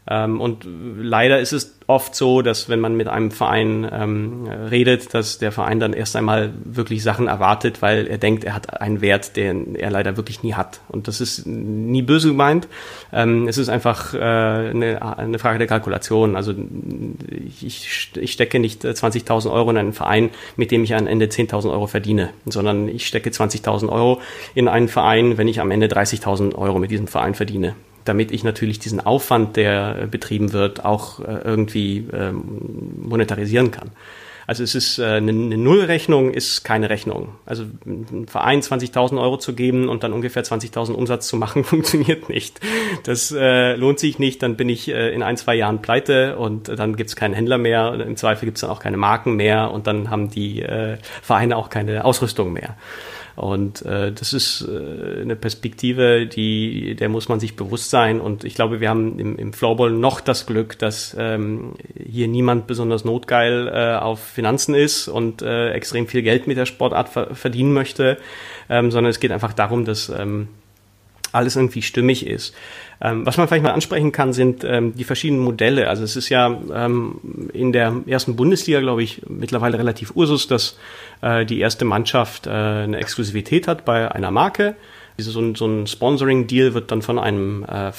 Ähm, und leider ist es oft so, dass wenn man mit einem Verein ähm, redet, dass der Verein dann erst einmal wirklich Sachen erwartet, weil er denkt, er hat einen Wert, den er leider wirklich nie hat. Und das ist nie böse gemeint. Ähm, es ist einfach äh, eine, eine, Frage der Kalkulation. Also ich, ich stecke nicht 20.000 Euro in einen Verein, mit dem ich am Ende 10.000 Euro verdiene, sondern ich stecke 20.000 Euro in einen Verein, wenn ich am Ende 30.000 Euro mit diesem Verein verdiene damit ich natürlich diesen Aufwand, der betrieben wird, auch äh, irgendwie ähm, monetarisieren kann. Also es ist äh, eine, Nullrechnung ist keine Rechnung. Also ein Verein 20.000 Euro zu geben und dann ungefähr 20.000 Umsatz zu machen, funktioniert nicht. Das äh, lohnt sich nicht. Dann bin ich äh, in ein, zwei Jahren pleite und dann gibt es keinen Händler mehr. Im Zweifel gibt es dann auch keine Marken mehr und dann haben die äh, Vereine auch keine Ausrüstung mehr. Und äh, das ist äh, eine Perspektive, die, der muss man sich bewusst sein. Und ich glaube, wir haben im, im Floorball noch das Glück, dass ähm, hier niemand besonders notgeil äh, auf Finanzen ist und äh, extrem viel Geld mit der Sportart ver verdienen möchte, ähm, sondern es geht einfach darum, dass ähm, alles irgendwie stimmig ist. Ähm, was man vielleicht mal ansprechen kann, sind ähm, die verschiedenen Modelle. Also es ist ja ähm, in der ersten Bundesliga, glaube ich, mittlerweile relativ Ursus, dass äh, die erste Mannschaft äh, eine Exklusivität hat bei einer Marke so ein, so ein Sponsoring-Deal wird dann von einem äh, äh,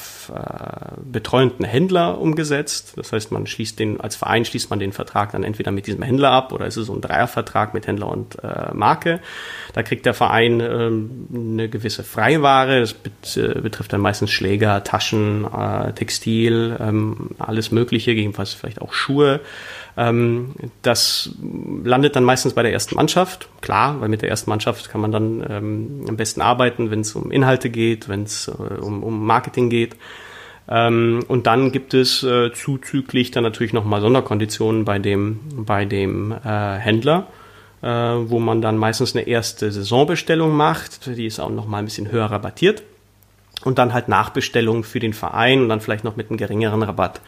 betreuenden Händler umgesetzt. Das heißt, man schließt den, als Verein schließt man den Vertrag dann entweder mit diesem Händler ab oder ist es so ein Dreiervertrag mit Händler und äh, Marke. Da kriegt der Verein ähm, eine gewisse Freiware. Das äh, betrifft dann meistens Schläger, Taschen, äh, Textil, ähm, alles Mögliche, gegebenenfalls vielleicht auch Schuhe. Ähm, das landet dann meistens bei der ersten Mannschaft. Klar, weil mit der ersten Mannschaft kann man dann ähm, am besten arbeiten, wenn es um Inhalte geht, wenn es äh, um, um Marketing geht. Ähm, und dann gibt es äh, zuzüglich dann natürlich nochmal Sonderkonditionen bei dem, bei dem äh, Händler. äh, wo man dann meistens eine erste Saisonbestellung macht. Die ist auch noch mal ein bisschen höher rabattiert. Und dann halt Nachbestellungen für den Verein und dann vielleicht noch mit einem geringeren Rabatt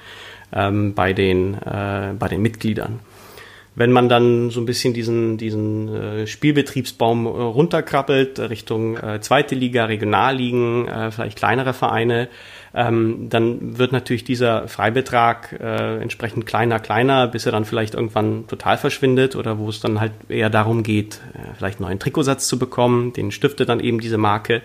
ähm, bei, den, äh, bei den Mitgliedern. Wenn man dann so ein bisschen diesen, diesen äh, Spielbetriebsbaum äh, runterkrabbelt, Richtung äh, zweite Liga, Regionalligen, vielleicht kleinere Vereine, ähm, dann wird natürlich dieser Freibetrag entsprechend kleiner, kleiner, bis er dann vielleicht irgendwann total verschwindet oder wo es dann halt eher darum geht, vielleicht einen neuen Trikotsatz zu bekommen, den stiftet dann eben diese Marke.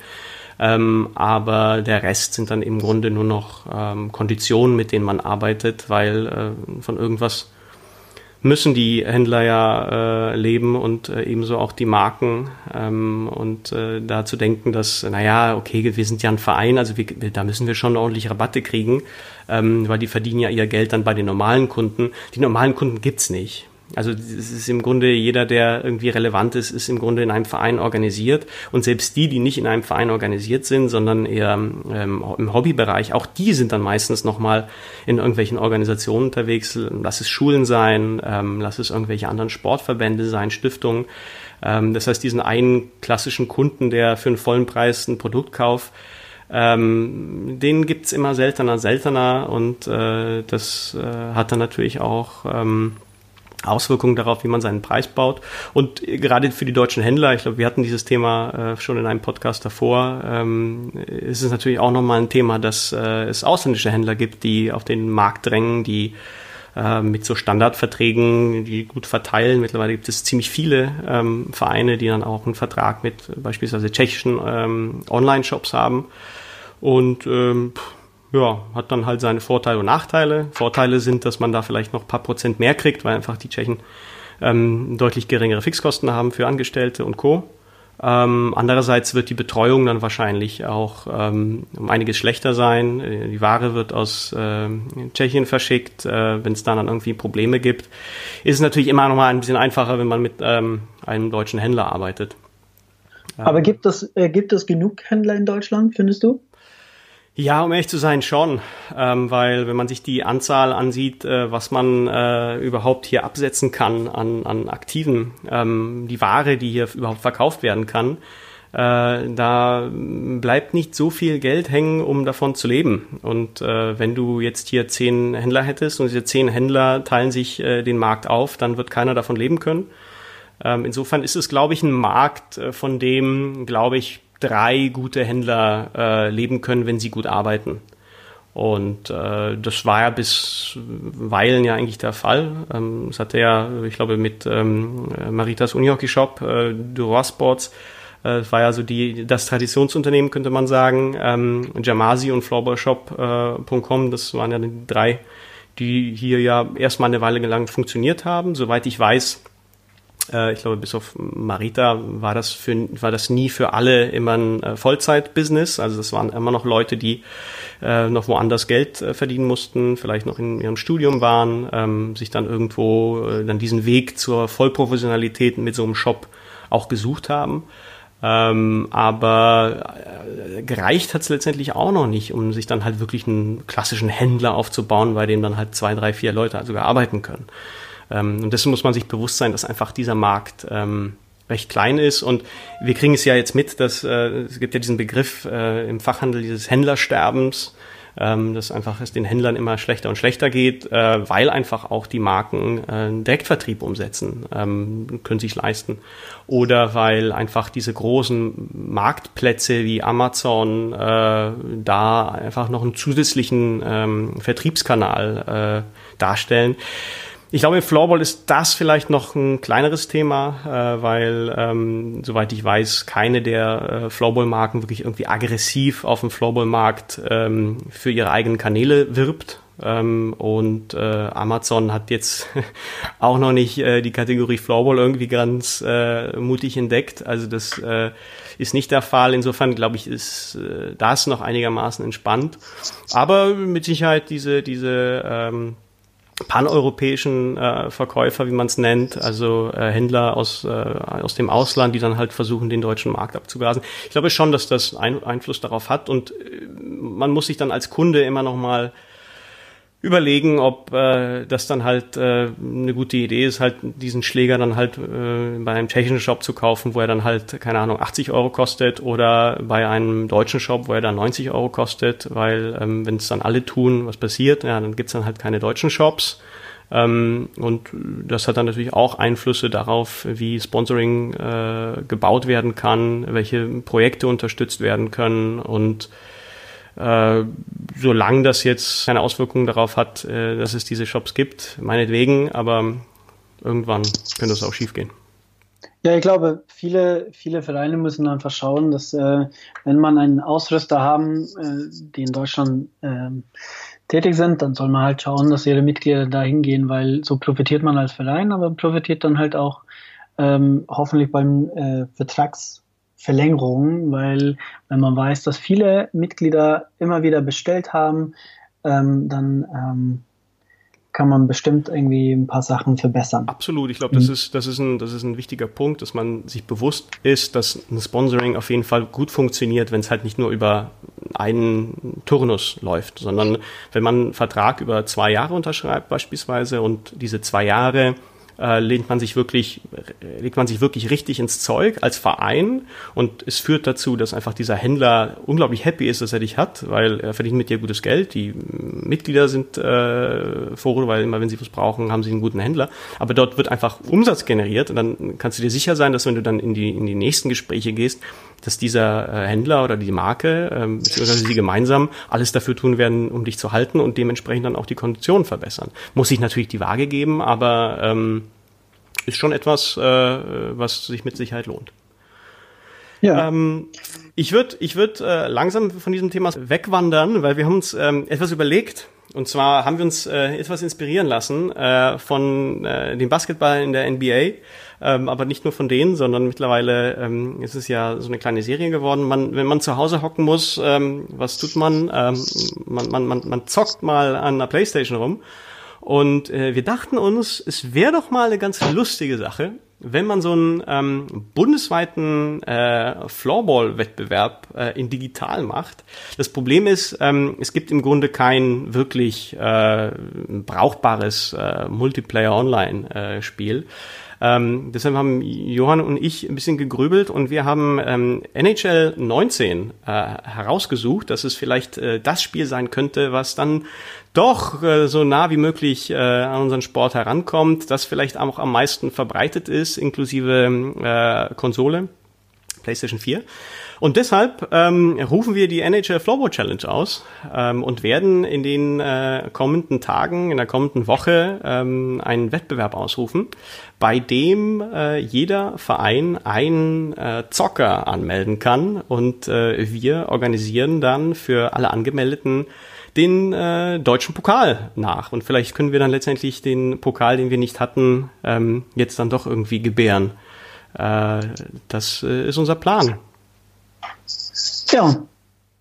Ähm, aber der Rest sind dann im Grunde nur noch ähm, Konditionen, mit denen man arbeitet, weil äh, von irgendwas müssen die Händler ja äh, leben und äh, ebenso auch die Marken. Ähm, und äh, da zu denken, dass, naja, okay, wir sind ja ein Verein, also wir, da müssen wir schon ordentlich Rabatte kriegen, ähm, weil die verdienen ja ihr Geld dann bei den normalen Kunden. Die normalen Kunden gibt's nicht. Also es ist im Grunde jeder, der irgendwie relevant ist, ist im Grunde in einem Verein organisiert. Und selbst die, die nicht in einem Verein organisiert sind, sondern eher ähm, im Hobbybereich, auch die sind dann meistens nochmal in irgendwelchen Organisationen unterwegs. Lass es Schulen sein, ähm, lass es irgendwelche anderen Sportverbände sein, Stiftungen. Ähm, das heißt, diesen einen klassischen Kunden, der für einen vollen Preis ein Produkt kauft, ähm, den gibt's immer seltener, seltener und äh, das äh, hat dann natürlich auch ähm, Auswirkungen darauf, wie man seinen Preis baut. Und gerade für die deutschen Händler, ich glaube, wir hatten dieses Thema äh, schon in einem Podcast davor, ähm, ist es natürlich auch nochmal ein Thema, dass äh, es ausländische Händler gibt, die auf den Markt drängen, die äh, mit so Standardverträgen, die gut verteilen. Mittlerweile gibt es ziemlich viele ähm, Vereine, die dann auch einen Vertrag mit beispielsweise tschechischen ähm, Online-Shops haben. Und ähm, ja, hat dann halt seine Vorteile und Nachteile. Vorteile sind, dass man da vielleicht noch ein paar Prozent mehr kriegt, weil einfach die Tschechen ähm, deutlich geringere Fixkosten haben für Angestellte und Co. Ähm, andererseits wird die Betreuung dann wahrscheinlich auch ähm, um einiges schlechter sein. Äh, die Ware wird aus äh, Tschechien verschickt. Äh, wenn es dann, dann irgendwie Probleme gibt, ist es natürlich immer noch mal ein bisschen einfacher, wenn man mit ähm, einem deutschen Händler arbeitet. Aber gibt es, äh, gibt es genug Händler in Deutschland, findest du? Ja, um ehrlich zu sein, schon. Ähm, weil wenn man sich die Anzahl ansieht, äh, was man äh, überhaupt hier absetzen kann an, an Aktiven, ähm, die Ware, die hier überhaupt verkauft werden kann, äh, da bleibt nicht so viel Geld hängen, um davon zu leben. Und äh, wenn du jetzt hier zehn Händler hättest und diese zehn Händler teilen sich äh, den Markt auf, dann wird keiner davon leben können. Ähm, insofern ist es, glaube ich, ein Markt, äh, von dem, glaube ich, drei gute Händler äh, leben können, wenn sie gut arbeiten. Und äh, das war ja bis Weilen ja eigentlich der Fall. Ähm, das hatte ja, ich glaube, mit ähm, Maritas Unihockey Shop, äh, Duroy Sports, äh, war ja so die, das Traditionsunternehmen, könnte man sagen. Ähm, Jamasi und Floorballshop.com, äh, das waren ja die drei, die hier ja erstmal eine Weile lang funktioniert haben. Soweit ich weiß, äh, ich glaube, bis auf Marita war das für, war das nie für alle immer ein äh, Vollzeit-Business. Also das waren immer noch Leute, die äh, noch woanders Geld äh, verdienen mussten, vielleicht noch in ihrem Studium waren, ähm, sich dann irgendwo äh, dann diesen Weg zur Vollprofessionalität mit so einem Shop auch gesucht haben. Ähm, aber äh, gereicht hat es letztendlich auch noch nicht, um sich dann halt wirklich einen klassischen Händler aufzubauen, bei dem dann halt zwei, drei, vier Leute sogar arbeiten können. Ähm, und dessen muss man sich bewusst sein, dass einfach dieser Markt ähm, recht klein ist. Und wir kriegen es ja jetzt mit, dass äh, es gibt ja diesen Begriff äh, im Fachhandel dieses Händlersterbens, ähm, dass einfach es den Händlern immer schlechter und schlechter geht, äh, weil einfach auch die Marken äh, einen Direktvertrieb umsetzen, ähm, können sich leisten. Oder weil einfach diese großen Marktplätze wie Amazon äh, da einfach noch einen zusätzlichen ähm, Vertriebskanal äh, darstellen. Ich glaube, im Floorball ist das vielleicht noch ein kleineres Thema, äh, weil, ähm, soweit ich weiß, keine der äh, Floorball-Marken wirklich irgendwie aggressiv auf dem Floorball-Markt ähm, für ihre eigenen Kanäle wirbt. Ähm, und äh, Amazon hat jetzt auch noch nicht äh, die Kategorie Floorball irgendwie ganz äh, mutig entdeckt. Also das äh, ist nicht der Fall. Insofern glaube ich, ist äh, das noch einigermaßen entspannt. Aber mit Sicherheit diese diese ähm, paneuropäischen äh, Verkäufer, wie man es nennt, also äh, Händler aus, äh, aus dem Ausland, die dann halt versuchen, den deutschen Markt abzugrasen. Ich glaube schon, dass das ein Einfluss darauf hat und äh, man muss sich dann als Kunde immer noch mal überlegen, ob äh, das dann halt äh, eine gute Idee ist, halt diesen Schläger dann halt äh, bei einem tschechischen Shop zu kaufen, wo er dann halt, keine Ahnung, 80 Euro kostet oder bei einem deutschen Shop, wo er dann 90 Euro kostet, weil ähm, wenn es dann alle tun, was passiert, ja, dann gibt's dann halt keine deutschen Shops. Ähm, und das hat dann natürlich auch Einflüsse darauf, wie Sponsoring äh, gebaut werden kann, welche Projekte unterstützt werden können und äh, solange das jetzt keine Auswirkungen darauf hat, äh, dass es diese Shops gibt, meinetwegen, aber irgendwann könnte es auch schiefgehen. Ja, ich glaube, viele, viele Vereine müssen einfach schauen, dass äh, wenn man einen Ausrüster haben, äh, die in Deutschland äh, tätig sind, dann soll man halt schauen, dass ihre Mitglieder da hingehen, weil so profitiert man als Verein, aber profitiert dann halt auch ähm, hoffentlich beim äh, Vertrags Verlängerung, weil wenn man weiß, dass viele Mitglieder immer wieder bestellt haben, ähm, dann ähm, kann man bestimmt irgendwie ein paar Sachen verbessern. Absolut, ich glaube, das mhm. ist das ist ein das ist ein wichtiger Punkt, dass man sich bewusst ist, dass ein Sponsoring auf jeden Fall gut funktioniert, wenn es halt nicht nur über einen Turnus läuft, sondern wenn man einen Vertrag über zwei Jahre unterschreibt beispielsweise und diese zwei Jahre äh, lehnt man sich wirklich, legt man sich wirklich richtig ins Zeug als Verein und es führt dazu, dass einfach dieser Händler unglaublich happy ist, dass er dich hat, weil er verdient mit dir gutes Geld. Die Mitglieder sind äh, froh, weil immer wenn sie was brauchen, haben sie einen guten Händler. Aber dort wird einfach Umsatz generiert und dann kannst du dir sicher sein, dass wenn du dann in die, in die nächsten Gespräche gehst, dass dieser äh, Händler oder die Marke, ähm, beziehungsweise sie gemeinsam alles dafür tun werden, um dich zu halten und dementsprechend dann auch die Konditionen verbessern. Muss sich natürlich die Waage geben, aber ähm, ist schon etwas, äh, was sich mit Sicherheit lohnt. Ja. Ähm, ich würde ich würd, äh, langsam von diesem Thema wegwandern, weil wir haben uns ähm, etwas überlegt. Und zwar haben wir uns äh, etwas inspirieren lassen äh, von äh, dem Basketball in der NBA. Ähm, aber nicht nur von denen, sondern mittlerweile ähm, ist es ja so eine kleine Serie geworden. Man, wenn man zu Hause hocken muss, ähm, was tut man? Ähm, man, man, man? Man zockt mal an der Playstation rum und äh, wir dachten uns, es wäre doch mal eine ganz lustige Sache, wenn man so einen ähm, bundesweiten äh, Floorball-Wettbewerb äh, in digital macht. Das Problem ist, ähm, es gibt im Grunde kein wirklich äh, brauchbares äh, Multiplayer-Online-Spiel. Äh, ähm, deshalb haben Johann und ich ein bisschen gegrübelt und wir haben ähm, NHL 19 äh, herausgesucht, dass es vielleicht äh, das Spiel sein könnte, was dann doch äh, so nah wie möglich äh, an unseren Sport herankommt, das vielleicht auch am meisten verbreitet ist, inklusive äh, Konsole, PlayStation 4. Und deshalb ähm, rufen wir die NHL Floorball Challenge aus ähm, und werden in den äh, kommenden Tagen, in der kommenden Woche ähm, einen Wettbewerb ausrufen, bei dem äh, jeder Verein einen äh, Zocker anmelden kann und äh, wir organisieren dann für alle Angemeldeten den äh, deutschen Pokal nach. Und vielleicht können wir dann letztendlich den Pokal, den wir nicht hatten, ähm, jetzt dann doch irgendwie gebären. Äh, das äh, ist unser Plan. Ja,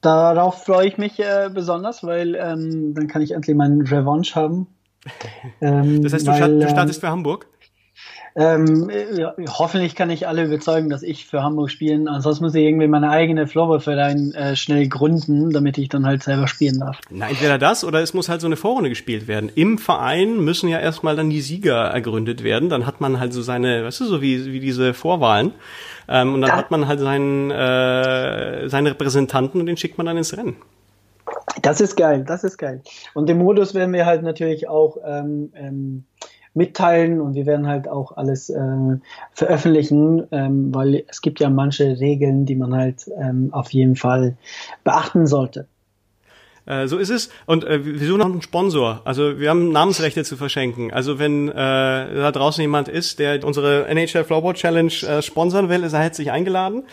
darauf freue ich mich äh, besonders, weil ähm, dann kann ich endlich meinen Revanche haben. Ähm, das heißt, du, weil, du startest für Hamburg? Ähm, ja, hoffentlich kann ich alle überzeugen, dass ich für Hamburg spielen. Ansonsten muss ich irgendwie meine eigene Floorballverein äh, schnell gründen, damit ich dann halt selber spielen darf. Na, entweder das oder es muss halt so eine Vorrunde gespielt werden. Im Verein müssen ja erstmal dann die Sieger ergründet werden. Dann hat man halt so seine, weißt du, so wie, wie diese Vorwahlen. Ähm, und dann da, hat man halt seinen, äh, seine Repräsentanten und den schickt man dann ins Rennen. Das ist geil, das ist geil. Und den Modus werden wir halt natürlich auch ähm, ähm, mitteilen und wir werden halt auch alles äh, veröffentlichen, ähm, weil es gibt ja manche Regeln, die man halt ähm, auf jeden Fall beachten sollte. Äh, so ist es. Und äh, wir suchen noch einen Sponsor. Also wir haben Namensrechte zu verschenken. Also wenn äh, da draußen jemand ist, der unsere NHL Floorball Challenge äh, sponsern will, ist er herzlich eingeladen.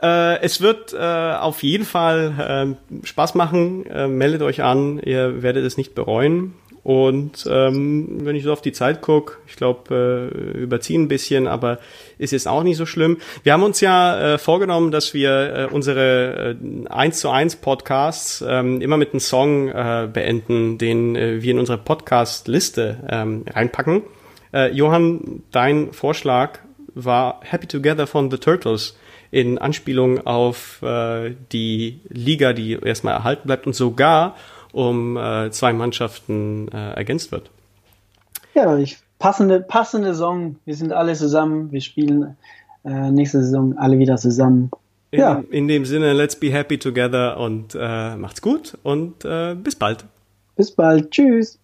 Äh, es wird äh, auf jeden Fall äh, Spaß machen. Äh, meldet euch an, ihr werdet es nicht bereuen. Und ähm, wenn ich so auf die Zeit guck, ich glaube, äh, überziehen ein bisschen, aber ist jetzt auch nicht so schlimm. Wir haben uns ja äh, vorgenommen, dass wir äh, unsere äh, 1 zu 1 Podcasts ähm, immer mit einem Song äh, beenden, den äh, wir in unsere Podcast-Liste ähm, reinpacken. Äh, Johann, dein Vorschlag war Happy Together von The Turtles in Anspielung auf äh, die Liga, die erstmal erhalten bleibt und sogar um äh, zwei Mannschaften äh, ergänzt wird. Ja, ich, passende, passende Saison. Wir sind alle zusammen. Wir spielen äh, nächste Saison alle wieder zusammen. In, ja. in dem Sinne, let's be happy together und äh, macht's gut und äh, bis bald. Bis bald. Tschüss.